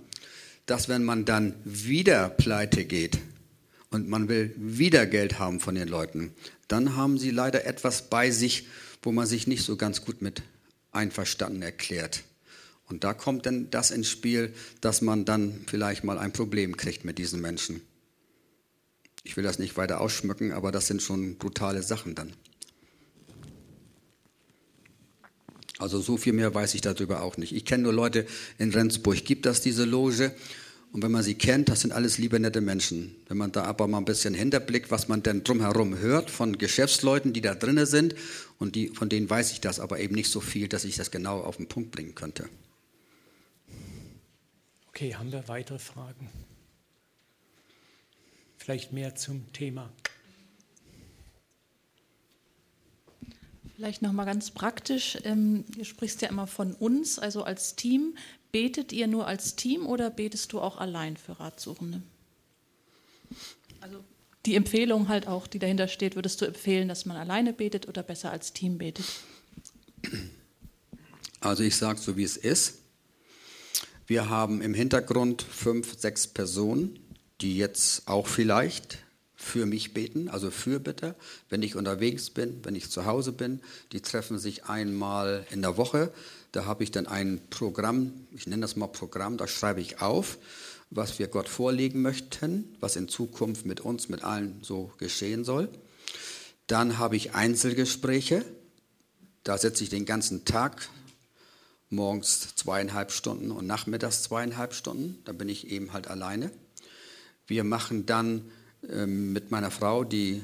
dass wenn man dann wieder pleite geht und man will wieder Geld haben von den Leuten, dann haben sie leider etwas bei sich, wo man sich nicht so ganz gut mit einverstanden erklärt. Und da kommt dann das ins Spiel, dass man dann vielleicht mal ein Problem kriegt mit diesen Menschen. Ich will das nicht weiter ausschmücken, aber das sind schon brutale Sachen dann. Also so viel mehr weiß ich darüber auch nicht. Ich kenne nur Leute in Rendsburg, gibt das diese Loge. Und wenn man sie kennt, das sind alles liebe, nette Menschen. Wenn man da aber mal ein bisschen hinterblickt, was man denn drumherum hört von Geschäftsleuten, die da drinnen sind, und die, von denen weiß ich das aber eben nicht so viel, dass ich das genau auf den Punkt bringen könnte. Okay, haben wir weitere Fragen? Vielleicht mehr zum Thema. Vielleicht nochmal ganz praktisch. Ähm, du sprichst ja immer von uns, also als Team. Betet ihr nur als Team oder betest du auch allein für Ratsuchende? Also die Empfehlung halt auch, die dahinter steht, würdest du empfehlen, dass man alleine betet oder besser als Team betet? Also ich sage so, wie es ist. Wir haben im Hintergrund fünf, sechs Personen, die jetzt auch vielleicht für mich beten, also für bitte, wenn ich unterwegs bin, wenn ich zu Hause bin. Die treffen sich einmal in der Woche. Da habe ich dann ein Programm, ich nenne das mal Programm, da schreibe ich auf, was wir Gott vorlegen möchten, was in Zukunft mit uns, mit allen so geschehen soll. Dann habe ich Einzelgespräche. Da sitze ich den ganzen Tag morgens zweieinhalb Stunden und nachmittags zweieinhalb Stunden. Da bin ich eben halt alleine. Wir machen dann ähm, mit meiner Frau, die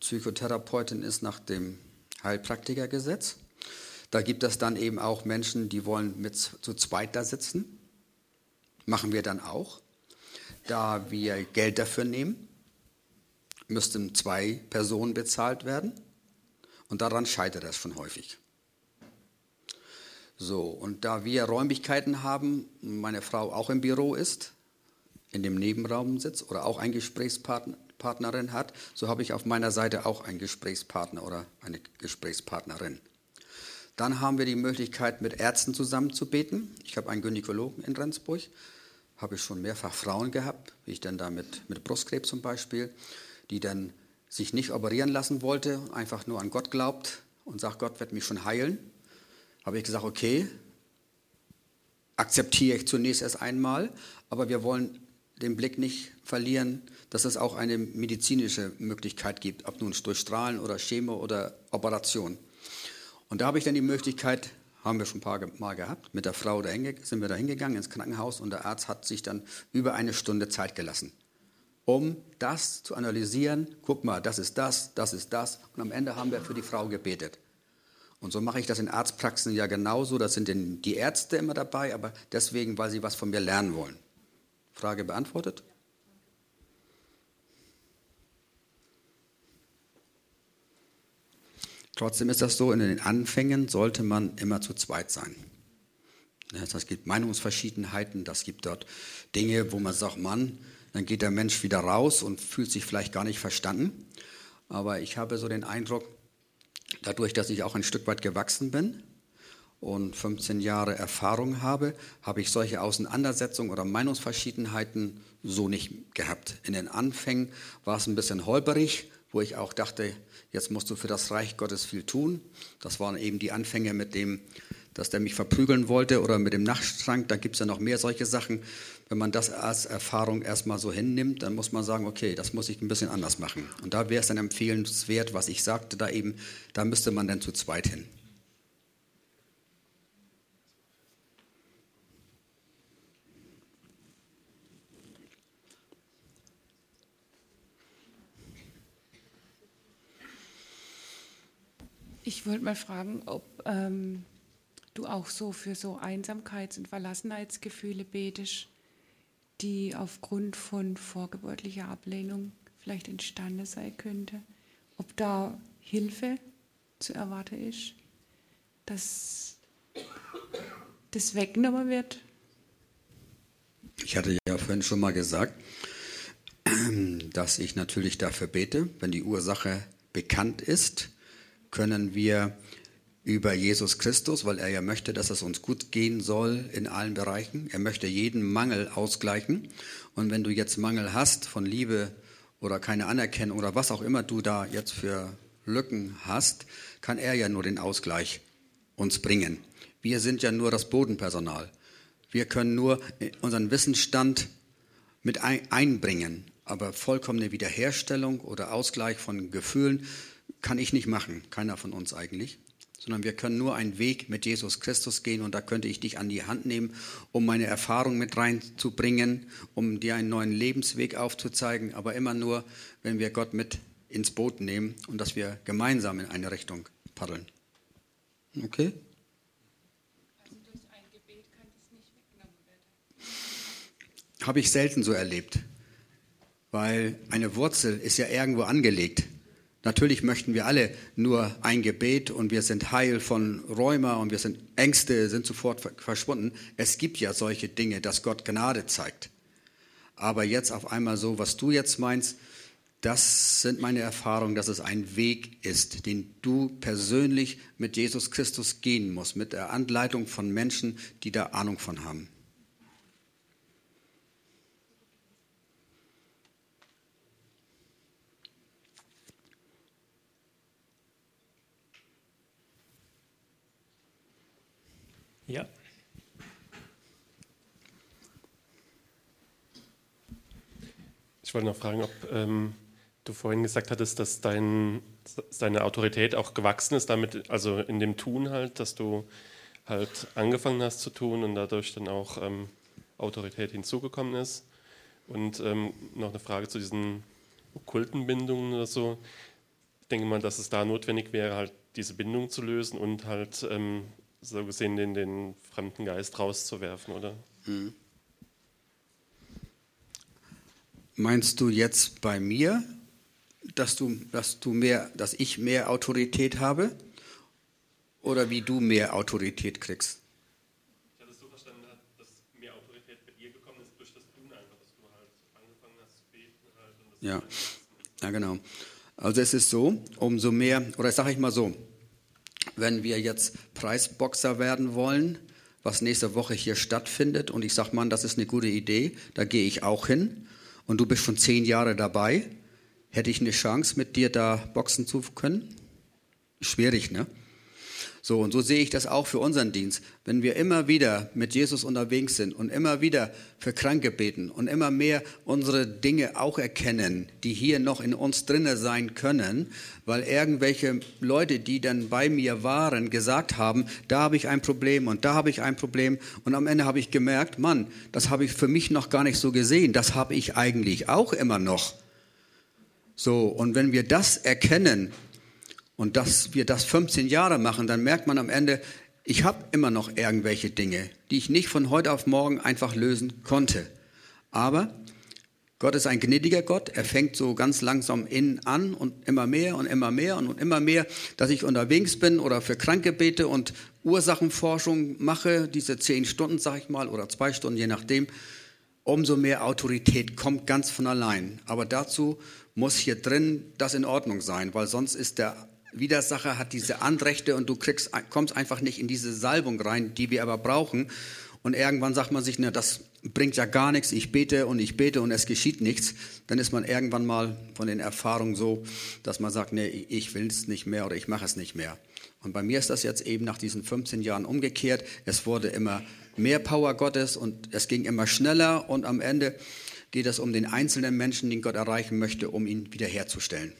Psychotherapeutin ist nach dem Heilpraktikergesetz. Da gibt es dann eben auch Menschen, die wollen mit zu zweit da sitzen. Machen wir dann auch. Da wir Geld dafür nehmen, müssten zwei Personen bezahlt werden. Und daran scheitert es schon häufig. So, und da wir Räumlichkeiten haben, meine Frau auch im Büro ist, in dem Nebenraum sitzt oder auch eine Gesprächspartnerin hat, so habe ich auf meiner Seite auch einen Gesprächspartner oder eine Gesprächspartnerin. Dann haben wir die Möglichkeit, mit Ärzten zusammen zu beten. Ich habe einen Gynäkologen in Rendsburg, habe ich schon mehrfach Frauen gehabt, wie ich dann da mit, mit Brustkrebs zum Beispiel, die dann sich nicht operieren lassen wollte, einfach nur an Gott glaubt und sagt, Gott wird mich schon heilen habe ich gesagt, okay, akzeptiere ich zunächst erst einmal, aber wir wollen den Blick nicht verlieren, dass es auch eine medizinische Möglichkeit gibt, ob nun durch Strahlen oder Chemo oder Operation. Und da habe ich dann die Möglichkeit, haben wir schon ein paar Mal gehabt, mit der Frau dahin, sind wir da hingegangen ins Krankenhaus und der Arzt hat sich dann über eine Stunde Zeit gelassen, um das zu analysieren. Guck mal, das ist das, das ist das. Und am Ende haben wir für die Frau gebetet. Und so mache ich das in Arztpraxen ja genauso. Da sind die Ärzte immer dabei, aber deswegen, weil sie was von mir lernen wollen. Frage beantwortet? Trotzdem ist das so, in den Anfängen sollte man immer zu zweit sein. Es gibt Meinungsverschiedenheiten, das gibt dort Dinge, wo man sagt, Mann, dann geht der Mensch wieder raus und fühlt sich vielleicht gar nicht verstanden. Aber ich habe so den Eindruck, Dadurch, dass ich auch ein Stück weit gewachsen bin und 15 Jahre Erfahrung habe, habe ich solche Auseinandersetzungen oder Meinungsverschiedenheiten so nicht gehabt. In den Anfängen war es ein bisschen holperig, wo ich auch dachte, jetzt musst du für das Reich Gottes viel tun. Das waren eben die Anfänge mit dem, dass der mich verprügeln wollte oder mit dem Nachtschrank. Da gibt es ja noch mehr solche Sachen. Wenn man das als Erfahrung erstmal so hinnimmt, dann muss man sagen, okay, das muss ich ein bisschen anders machen. Und da wäre es dann empfehlenswert, was ich sagte, da eben, da müsste man dann zu zweit hin. Ich wollte mal fragen, ob ähm, du auch so für so Einsamkeits- und Verlassenheitsgefühle betest die aufgrund von vorgeburtlicher Ablehnung vielleicht entstanden sein könnte. Ob da Hilfe zu erwarten ist, dass das weggenommen wird? Ich hatte ja vorhin schon mal gesagt, dass ich natürlich dafür bete, wenn die Ursache bekannt ist, können wir über Jesus Christus, weil er ja möchte, dass es uns gut gehen soll in allen Bereichen. Er möchte jeden Mangel ausgleichen. Und wenn du jetzt Mangel hast von Liebe oder keine Anerkennung oder was auch immer du da jetzt für Lücken hast, kann er ja nur den Ausgleich uns bringen. Wir sind ja nur das Bodenpersonal. Wir können nur unseren Wissensstand mit einbringen. Aber vollkommene Wiederherstellung oder Ausgleich von Gefühlen kann ich nicht machen. Keiner von uns eigentlich sondern wir können nur einen Weg mit Jesus Christus gehen und da könnte ich dich an die Hand nehmen, um meine Erfahrung mit reinzubringen, um dir einen neuen Lebensweg aufzuzeigen, aber immer nur, wenn wir Gott mit ins Boot nehmen und dass wir gemeinsam in eine Richtung paddeln. Okay? Habe ich selten so erlebt, weil eine Wurzel ist ja irgendwo angelegt. Natürlich möchten wir alle nur ein Gebet und wir sind heil von Rheuma und wir sind Ängste sind sofort verschwunden. Es gibt ja solche Dinge, dass Gott Gnade zeigt. Aber jetzt auf einmal so, was du jetzt meinst, das sind meine Erfahrungen, dass es ein Weg ist, den du persönlich mit Jesus Christus gehen musst, mit der Anleitung von Menschen, die da Ahnung von haben. Ja. Ich wollte noch fragen, ob ähm, du vorhin gesagt hattest, dass dein, deine Autorität auch gewachsen ist, damit, also in dem Tun halt, dass du halt angefangen hast zu tun und dadurch dann auch ähm, Autorität hinzugekommen ist. Und ähm, noch eine Frage zu diesen okkulten Bindungen oder so. Ich denke mal, dass es da notwendig wäre, halt diese Bindung zu lösen und halt ähm, so gesehen den, den fremden Geist rauszuwerfen, oder? Mhm. Meinst du jetzt bei mir, dass du, dass du mehr, dass ich mehr Autorität habe? Oder wie du mehr Autorität kriegst? Ich hatte es so verstanden, dass mehr Autorität bei dir gekommen ist durch das Tun einfach, dass du halt angefangen hast zu beten halt und das Ja. ja, genau. Also es ist so, umso mehr, oder sage ich mal so, wenn wir jetzt Preisboxer werden wollen, was nächste Woche hier stattfindet, und ich sage, Mann, das ist eine gute Idee, da gehe ich auch hin, und du bist schon zehn Jahre dabei, hätte ich eine Chance, mit dir da boxen zu können? Schwierig, ne? So, und so sehe ich das auch für unseren Dienst. Wenn wir immer wieder mit Jesus unterwegs sind und immer wieder für Kranke beten und immer mehr unsere Dinge auch erkennen, die hier noch in uns drinne sein können, weil irgendwelche Leute, die dann bei mir waren, gesagt haben, da habe ich ein Problem und da habe ich ein Problem und am Ende habe ich gemerkt, Mann, das habe ich für mich noch gar nicht so gesehen, das habe ich eigentlich auch immer noch. So, und wenn wir das erkennen, und dass wir das 15 Jahre machen, dann merkt man am Ende, ich habe immer noch irgendwelche Dinge, die ich nicht von heute auf morgen einfach lösen konnte. Aber Gott ist ein gnädiger Gott. Er fängt so ganz langsam innen an und immer mehr und immer mehr und immer mehr, dass ich unterwegs bin oder für Kranke bete und Ursachenforschung mache, diese zehn Stunden, sag ich mal, oder zwei Stunden, je nachdem. Umso mehr Autorität kommt ganz von allein. Aber dazu muss hier drin das in Ordnung sein, weil sonst ist der Widersacher hat diese Anrechte und du kriegst, kommst einfach nicht in diese Salbung rein, die wir aber brauchen. Und irgendwann sagt man sich, na, das bringt ja gar nichts, ich bete und ich bete und es geschieht nichts. Dann ist man irgendwann mal von den Erfahrungen so, dass man sagt, nee, ich will es nicht mehr oder ich mache es nicht mehr. Und bei mir ist das jetzt eben nach diesen 15 Jahren umgekehrt. Es wurde immer mehr Power Gottes und es ging immer schneller und am Ende geht es um den einzelnen Menschen, den Gott erreichen möchte, um ihn wiederherzustellen.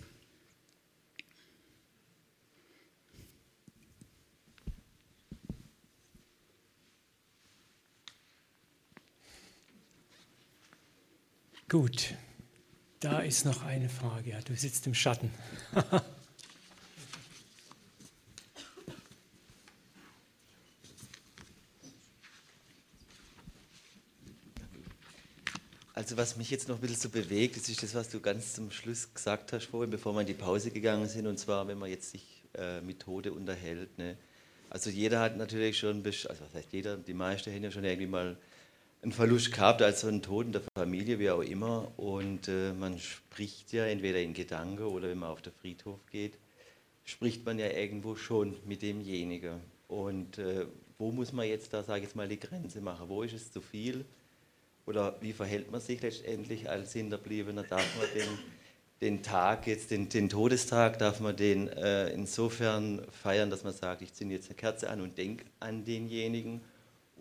Gut, da ist noch eine Frage. Ja, du sitzt im Schatten. Also was mich jetzt noch ein bisschen so bewegt, das ist das, was du ganz zum Schluss gesagt hast vorhin, bevor wir in die Pause gegangen sind, und zwar, wenn man jetzt sich äh, mit Tode unterhält. Ne? Also jeder hat natürlich schon, also was heißt jeder, die meisten haben ja schon irgendwie mal einen Verlust gehabt, also einen Tod in der Familie, wie auch immer. Und äh, man spricht ja entweder in Gedanken oder wenn man auf den Friedhof geht, spricht man ja irgendwo schon mit demjenigen. Und äh, wo muss man jetzt da, sage ich jetzt mal, die Grenze machen? Wo ist es zu viel? Oder wie verhält man sich letztendlich als Hinterbliebener? Darf man den, den Tag, jetzt den, den Todestag, darf man den äh, insofern feiern, dass man sagt, ich zünde jetzt eine Kerze an und denke an denjenigen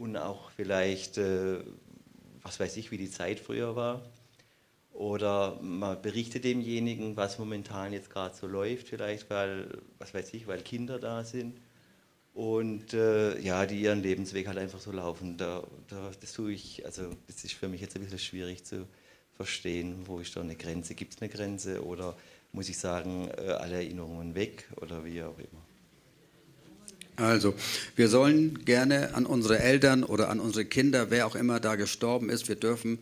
und auch vielleicht, äh, was weiß ich, wie die Zeit früher war? Oder man berichtet demjenigen, was momentan jetzt gerade so läuft, vielleicht weil, was weiß ich, weil Kinder da sind und äh, ja, die ihren Lebensweg halt einfach so laufen. Da, da, das tue ich, also das ist für mich jetzt ein bisschen schwierig zu verstehen, wo ist da eine Grenze, gibt es eine Grenze oder muss ich sagen, äh, alle Erinnerungen weg oder wie auch immer. Also, wir sollen gerne an unsere Eltern oder an unsere Kinder, wer auch immer da gestorben ist, wir dürfen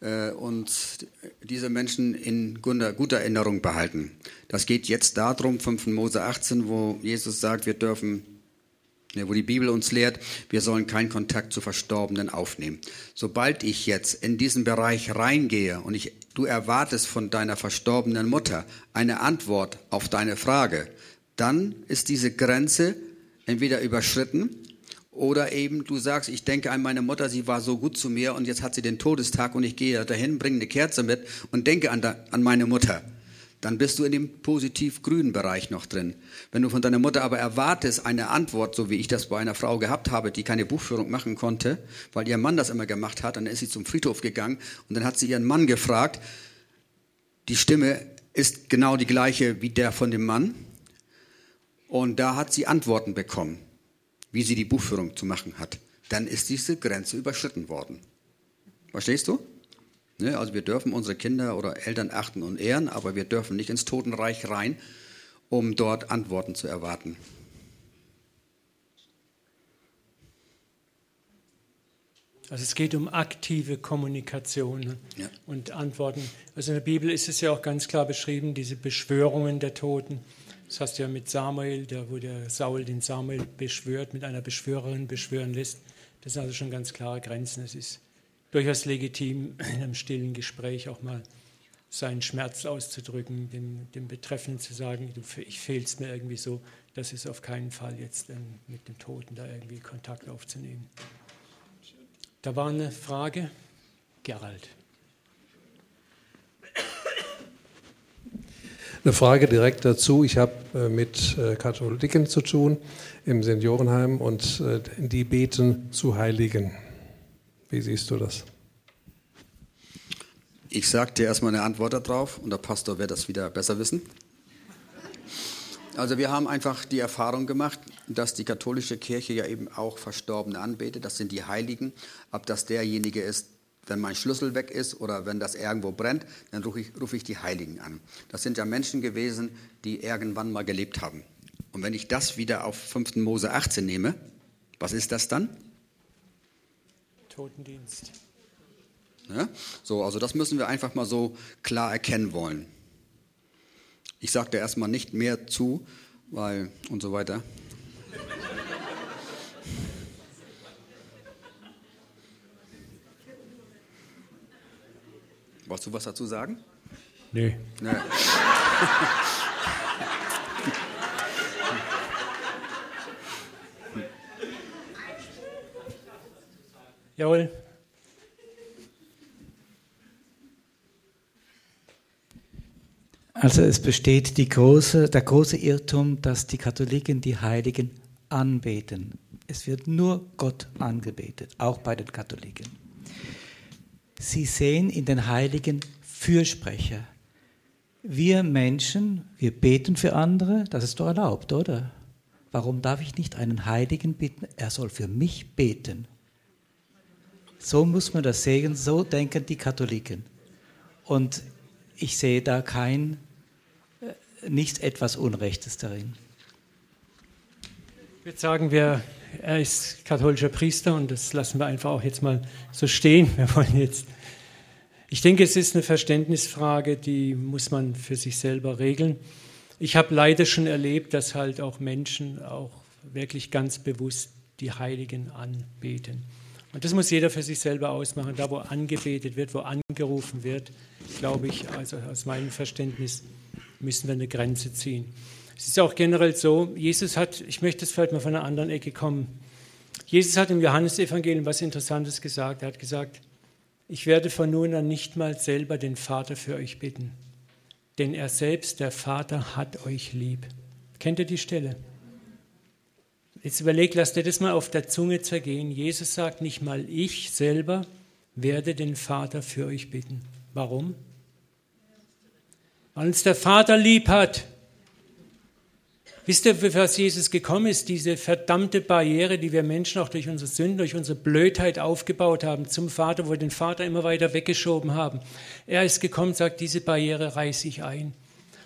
äh, uns diese Menschen in guter, guter Erinnerung behalten. Das geht jetzt darum, 5. Mose 18, wo Jesus sagt, wir dürfen wo die Bibel uns lehrt, wir sollen keinen Kontakt zu Verstorbenen aufnehmen. Sobald ich jetzt in diesen Bereich reingehe und ich, du erwartest von deiner verstorbenen Mutter eine Antwort auf deine Frage, dann ist diese Grenze entweder überschritten oder eben du sagst, ich denke an meine Mutter, sie war so gut zu mir und jetzt hat sie den Todestag und ich gehe dahin, bringe eine Kerze mit und denke an, an meine Mutter. Dann bist du in dem positiv-grünen Bereich noch drin. Wenn du von deiner Mutter aber erwartest eine Antwort, so wie ich das bei einer Frau gehabt habe, die keine Buchführung machen konnte, weil ihr Mann das immer gemacht hat, dann ist sie zum Friedhof gegangen und dann hat sie ihren Mann gefragt, die Stimme ist genau die gleiche wie der von dem Mann und da hat sie Antworten bekommen, wie sie die Buchführung zu machen hat. Dann ist diese Grenze überschritten worden. Verstehst du? Ne, also wir dürfen unsere Kinder oder Eltern achten und ehren, aber wir dürfen nicht ins Totenreich rein, um dort Antworten zu erwarten. Also es geht um aktive Kommunikation ja. und Antworten. Also in der Bibel ist es ja auch ganz klar beschrieben, diese Beschwörungen der Toten. Das hast du ja mit Samuel, da wo der Saul den Samuel beschwört, mit einer Beschwörerin beschwören lässt. Das sind also schon ganz klare Grenzen. Es ist durchaus legitim, in einem stillen Gespräch auch mal seinen Schmerz auszudrücken, dem, dem Betreffenden zu sagen, du, ich fehlst mir irgendwie so, das ist auf keinen Fall jetzt ähm, mit dem Toten da irgendwie Kontakt aufzunehmen. Da war eine Frage. Gerald. Eine Frage direkt dazu. Ich habe äh, mit äh, Katholiken zu tun im Seniorenheim und äh, die beten zu Heiligen. Wie siehst du das? Ich sage dir erstmal eine Antwort darauf und der Pastor wird das wieder besser wissen. Also wir haben einfach die Erfahrung gemacht, dass die katholische Kirche ja eben auch Verstorbene anbetet. Das sind die Heiligen. Ob das derjenige ist, wenn mein Schlüssel weg ist oder wenn das irgendwo brennt, dann rufe ich, rufe ich die Heiligen an. Das sind ja Menschen gewesen, die irgendwann mal gelebt haben. Und wenn ich das wieder auf 5. Mose 18 nehme, was ist das dann? Totendienst. Ja? So, also das müssen wir einfach mal so klar erkennen wollen. Ich sage da erstmal nicht mehr zu, weil und so weiter. Wolltest du was dazu sagen? Nee. nee. Jawohl. Also es besteht große, der große Irrtum, dass die Katholiken die Heiligen anbeten. Es wird nur Gott angebetet, auch bei den Katholiken. Sie sehen in den Heiligen Fürsprecher. Wir Menschen, wir beten für andere, das ist doch erlaubt, oder? Warum darf ich nicht einen Heiligen bitten? Er soll für mich beten. So muss man das sehen, so denken die Katholiken. Und ich sehe da kein, äh, nichts etwas Unrechtes darin. Ich würde sagen, wir, er ist katholischer Priester und das lassen wir einfach auch jetzt mal so stehen. Wir wollen jetzt. Ich denke, es ist eine Verständnisfrage, die muss man für sich selber regeln. Ich habe leider schon erlebt, dass halt auch Menschen auch wirklich ganz bewusst die Heiligen anbeten. Und das muss jeder für sich selber ausmachen. Da, wo angebetet wird, wo angerufen wird, glaube ich, also aus meinem Verständnis, müssen wir eine Grenze ziehen. Es ist auch generell so, Jesus hat, ich möchte es vielleicht mal von einer anderen Ecke kommen. Jesus hat im Johannesevangelium was Interessantes gesagt. Er hat gesagt, ich werde von nun an nicht mal selber den Vater für euch bitten, denn er selbst, der Vater, hat euch lieb. Kennt ihr die Stelle? Jetzt überlegt, lasst ihr das mal auf der Zunge zergehen. Jesus sagt nicht mal ich selber werde den Vater für euch bitten. Warum? Weil uns der Vater lieb hat. Wisst ihr, was Jesus gekommen ist? Diese verdammte Barriere, die wir Menschen auch durch unsere Sünden, durch unsere Blödheit aufgebaut haben zum Vater, wo wir den Vater immer weiter weggeschoben haben. Er ist gekommen, sagt, diese Barriere reiße ich ein.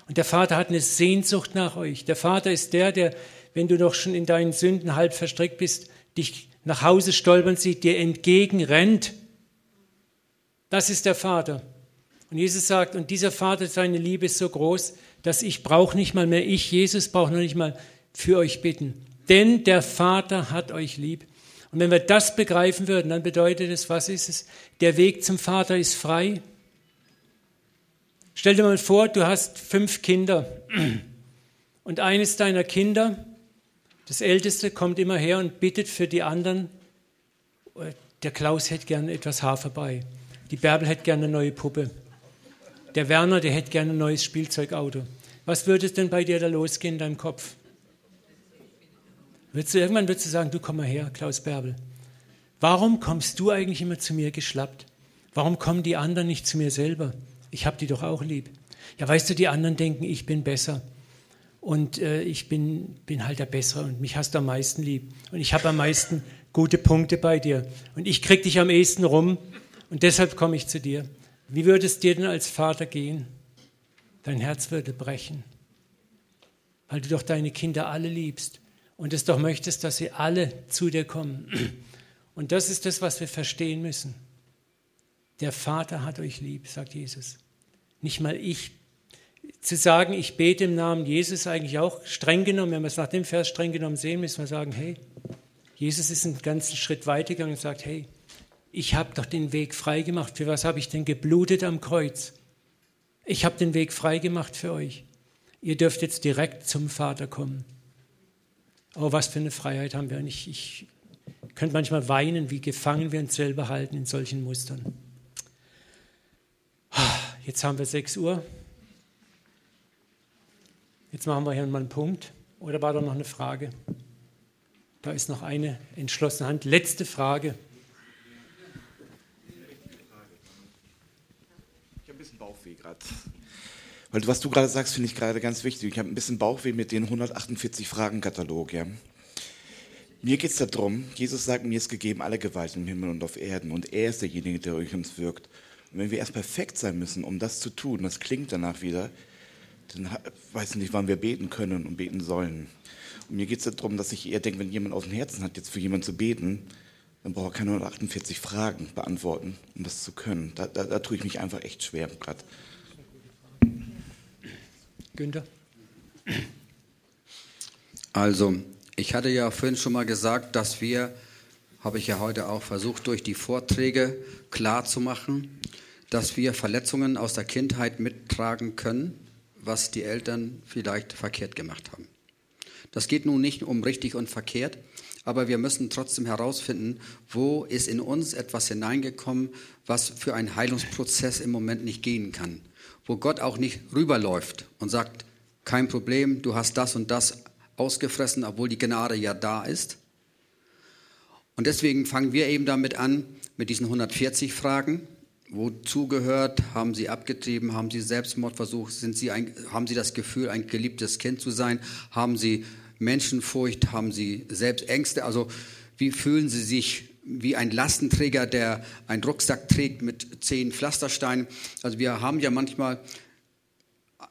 Und der Vater hat eine Sehnsucht nach euch. Der Vater ist der, der, wenn du doch schon in deinen Sünden halb verstrickt bist, dich nach Hause stolpern sieht, dir entgegenrennt. Das ist der Vater. Und Jesus sagt, und dieser Vater, seine Liebe ist so groß, dass ich brauche nicht mal mehr, ich, Jesus, brauche noch nicht mal für euch bitten. Denn der Vater hat euch lieb. Und wenn wir das begreifen würden, dann bedeutet es, was ist es? Der Weg zum Vater ist frei. Stell dir mal vor, du hast fünf Kinder und eines deiner Kinder, das Älteste, kommt immer her und bittet für die anderen, der Klaus hätte gern etwas Hafer bei, die Bärbel hätte gerne eine neue Puppe, der Werner, der hätte gerne ein neues Spielzeugauto. Was würde es denn bei dir da losgehen in deinem Kopf? Würdest du, irgendwann würdest du sagen, du komm mal her, Klaus Bärbel. Warum kommst du eigentlich immer zu mir geschlappt? Warum kommen die anderen nicht zu mir selber? Ich habe die doch auch lieb. Ja, weißt du, die anderen denken, ich bin besser. Und äh, ich bin, bin halt der Bessere und mich hast du am meisten lieb. Und ich habe am meisten gute Punkte bei dir. Und ich krieg dich am ehesten rum und deshalb komme ich zu dir. Wie würde es dir denn als Vater gehen? Dein Herz würde brechen, weil du doch deine Kinder alle liebst und es doch möchtest, dass sie alle zu dir kommen. Und das ist das, was wir verstehen müssen. Der Vater hat euch lieb, sagt Jesus. Nicht mal ich. Zu sagen, ich bete im Namen Jesus, eigentlich auch streng genommen, wenn wir es nach dem Vers streng genommen sehen, müssen wir sagen, hey, Jesus ist einen ganzen Schritt weitergegangen und sagt, hey, ich habe doch den Weg frei gemacht. Für was habe ich denn geblutet am Kreuz? Ich habe den Weg frei gemacht für euch. Ihr dürft jetzt direkt zum Vater kommen. Oh, was für eine Freiheit haben wir. Und ich, ich könnte manchmal weinen, wie gefangen wir uns selber halten in solchen Mustern. Jetzt haben wir 6 Uhr. Jetzt machen wir hier mal einen Punkt. Oder war da noch eine Frage? Da ist noch eine entschlossene Hand. Letzte Frage. Bauchweh gerade. Weil was du gerade sagst, finde ich gerade ganz wichtig. Ich habe ein bisschen Bauchweh mit den 148 Fragenkatalog. Ja. Mir geht es darum, Jesus sagt, mir ist gegeben alle Gewalt im Himmel und auf Erden und er ist derjenige, der durch uns wirkt. Und wenn wir erst perfekt sein müssen, um das zu tun, das klingt danach wieder, dann weiß ich nicht, wann wir beten können und beten sollen. Und mir geht es darum, dass ich eher denke, wenn jemand aus dem Herzen hat, jetzt für jemanden zu beten, dann braucht er keine 148 Fragen beantworten, um das zu können. Da, da, da tue ich mich einfach echt schwer gerade. Günther? Also, ich hatte ja vorhin schon mal gesagt, dass wir, habe ich ja heute auch versucht, durch die Vorträge klarzumachen, dass wir Verletzungen aus der Kindheit mittragen können, was die Eltern vielleicht verkehrt gemacht haben. Das geht nun nicht um richtig und verkehrt, aber wir müssen trotzdem herausfinden, wo ist in uns etwas hineingekommen, was für einen Heilungsprozess im Moment nicht gehen kann, wo Gott auch nicht rüberläuft und sagt, kein Problem, du hast das und das ausgefressen, obwohl die Gnade ja da ist. Und deswegen fangen wir eben damit an, mit diesen 140 Fragen. Wozu gehört? Haben Sie abgetrieben? Haben Sie Selbstmordversuch? Sind Sie ein, haben Sie das Gefühl, ein geliebtes Kind zu sein? Haben Sie Menschenfurcht? Haben Sie selbst Ängste? Also wie fühlen Sie sich wie ein Lastenträger, der einen Rucksack trägt mit zehn Pflastersteinen? Also wir haben ja manchmal,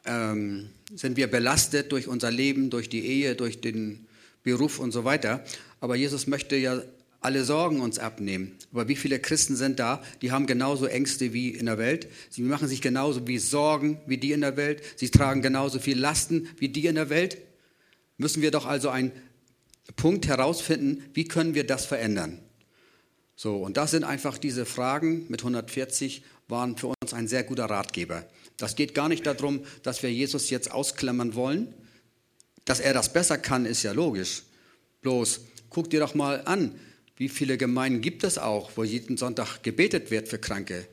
ähm, sind wir belastet durch unser Leben, durch die Ehe, durch den Beruf und so weiter. Aber Jesus möchte ja alle Sorgen uns abnehmen. Aber wie viele Christen sind da, die haben genauso Ängste wie in der Welt? Sie machen sich genauso wie Sorgen wie die in der Welt. Sie tragen genauso viel Lasten wie die in der Welt müssen wir doch also einen Punkt herausfinden, wie können wir das verändern. So, und das sind einfach diese Fragen mit 140 waren für uns ein sehr guter Ratgeber. Das geht gar nicht darum, dass wir Jesus jetzt ausklammern wollen, dass er das besser kann, ist ja logisch. Bloß guck dir doch mal an, wie viele Gemeinden gibt es auch, wo jeden Sonntag gebetet wird für Kranke?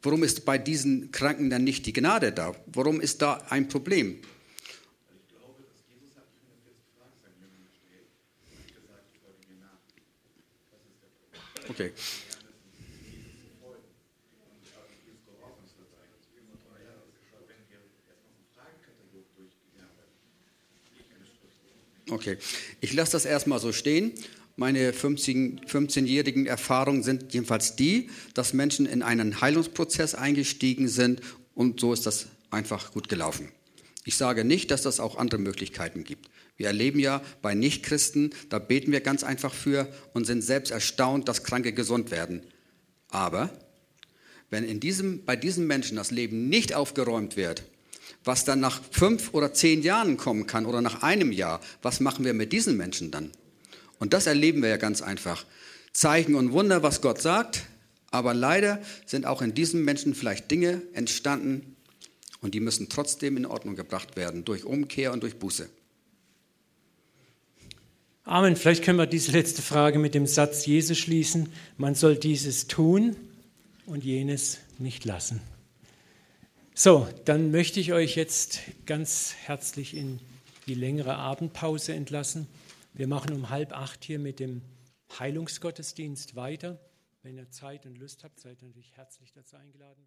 Warum ist bei diesen Kranken dann nicht die Gnade da? Warum ist da ein Problem? Okay. Okay, ich lasse das erstmal so stehen. Meine 15-jährigen Erfahrungen sind jedenfalls die, dass Menschen in einen Heilungsprozess eingestiegen sind und so ist das einfach gut gelaufen. Ich sage nicht, dass das auch andere Möglichkeiten gibt. Wir erleben ja bei Nichtchristen, da beten wir ganz einfach für und sind selbst erstaunt, dass Kranke gesund werden. Aber wenn in diesem, bei diesen Menschen das Leben nicht aufgeräumt wird, was dann nach fünf oder zehn Jahren kommen kann oder nach einem Jahr, was machen wir mit diesen Menschen dann? Und das erleben wir ja ganz einfach. Zeichen und Wunder, was Gott sagt, aber leider sind auch in diesen Menschen vielleicht Dinge entstanden und die müssen trotzdem in Ordnung gebracht werden, durch Umkehr und durch Buße. Amen. Vielleicht können wir diese letzte Frage mit dem Satz Jesu schließen. Man soll dieses tun und jenes nicht lassen. So, dann möchte ich euch jetzt ganz herzlich in die längere Abendpause entlassen. Wir machen um halb acht hier mit dem Heilungsgottesdienst weiter. Wenn ihr Zeit und Lust habt, seid ihr natürlich herzlich dazu eingeladen.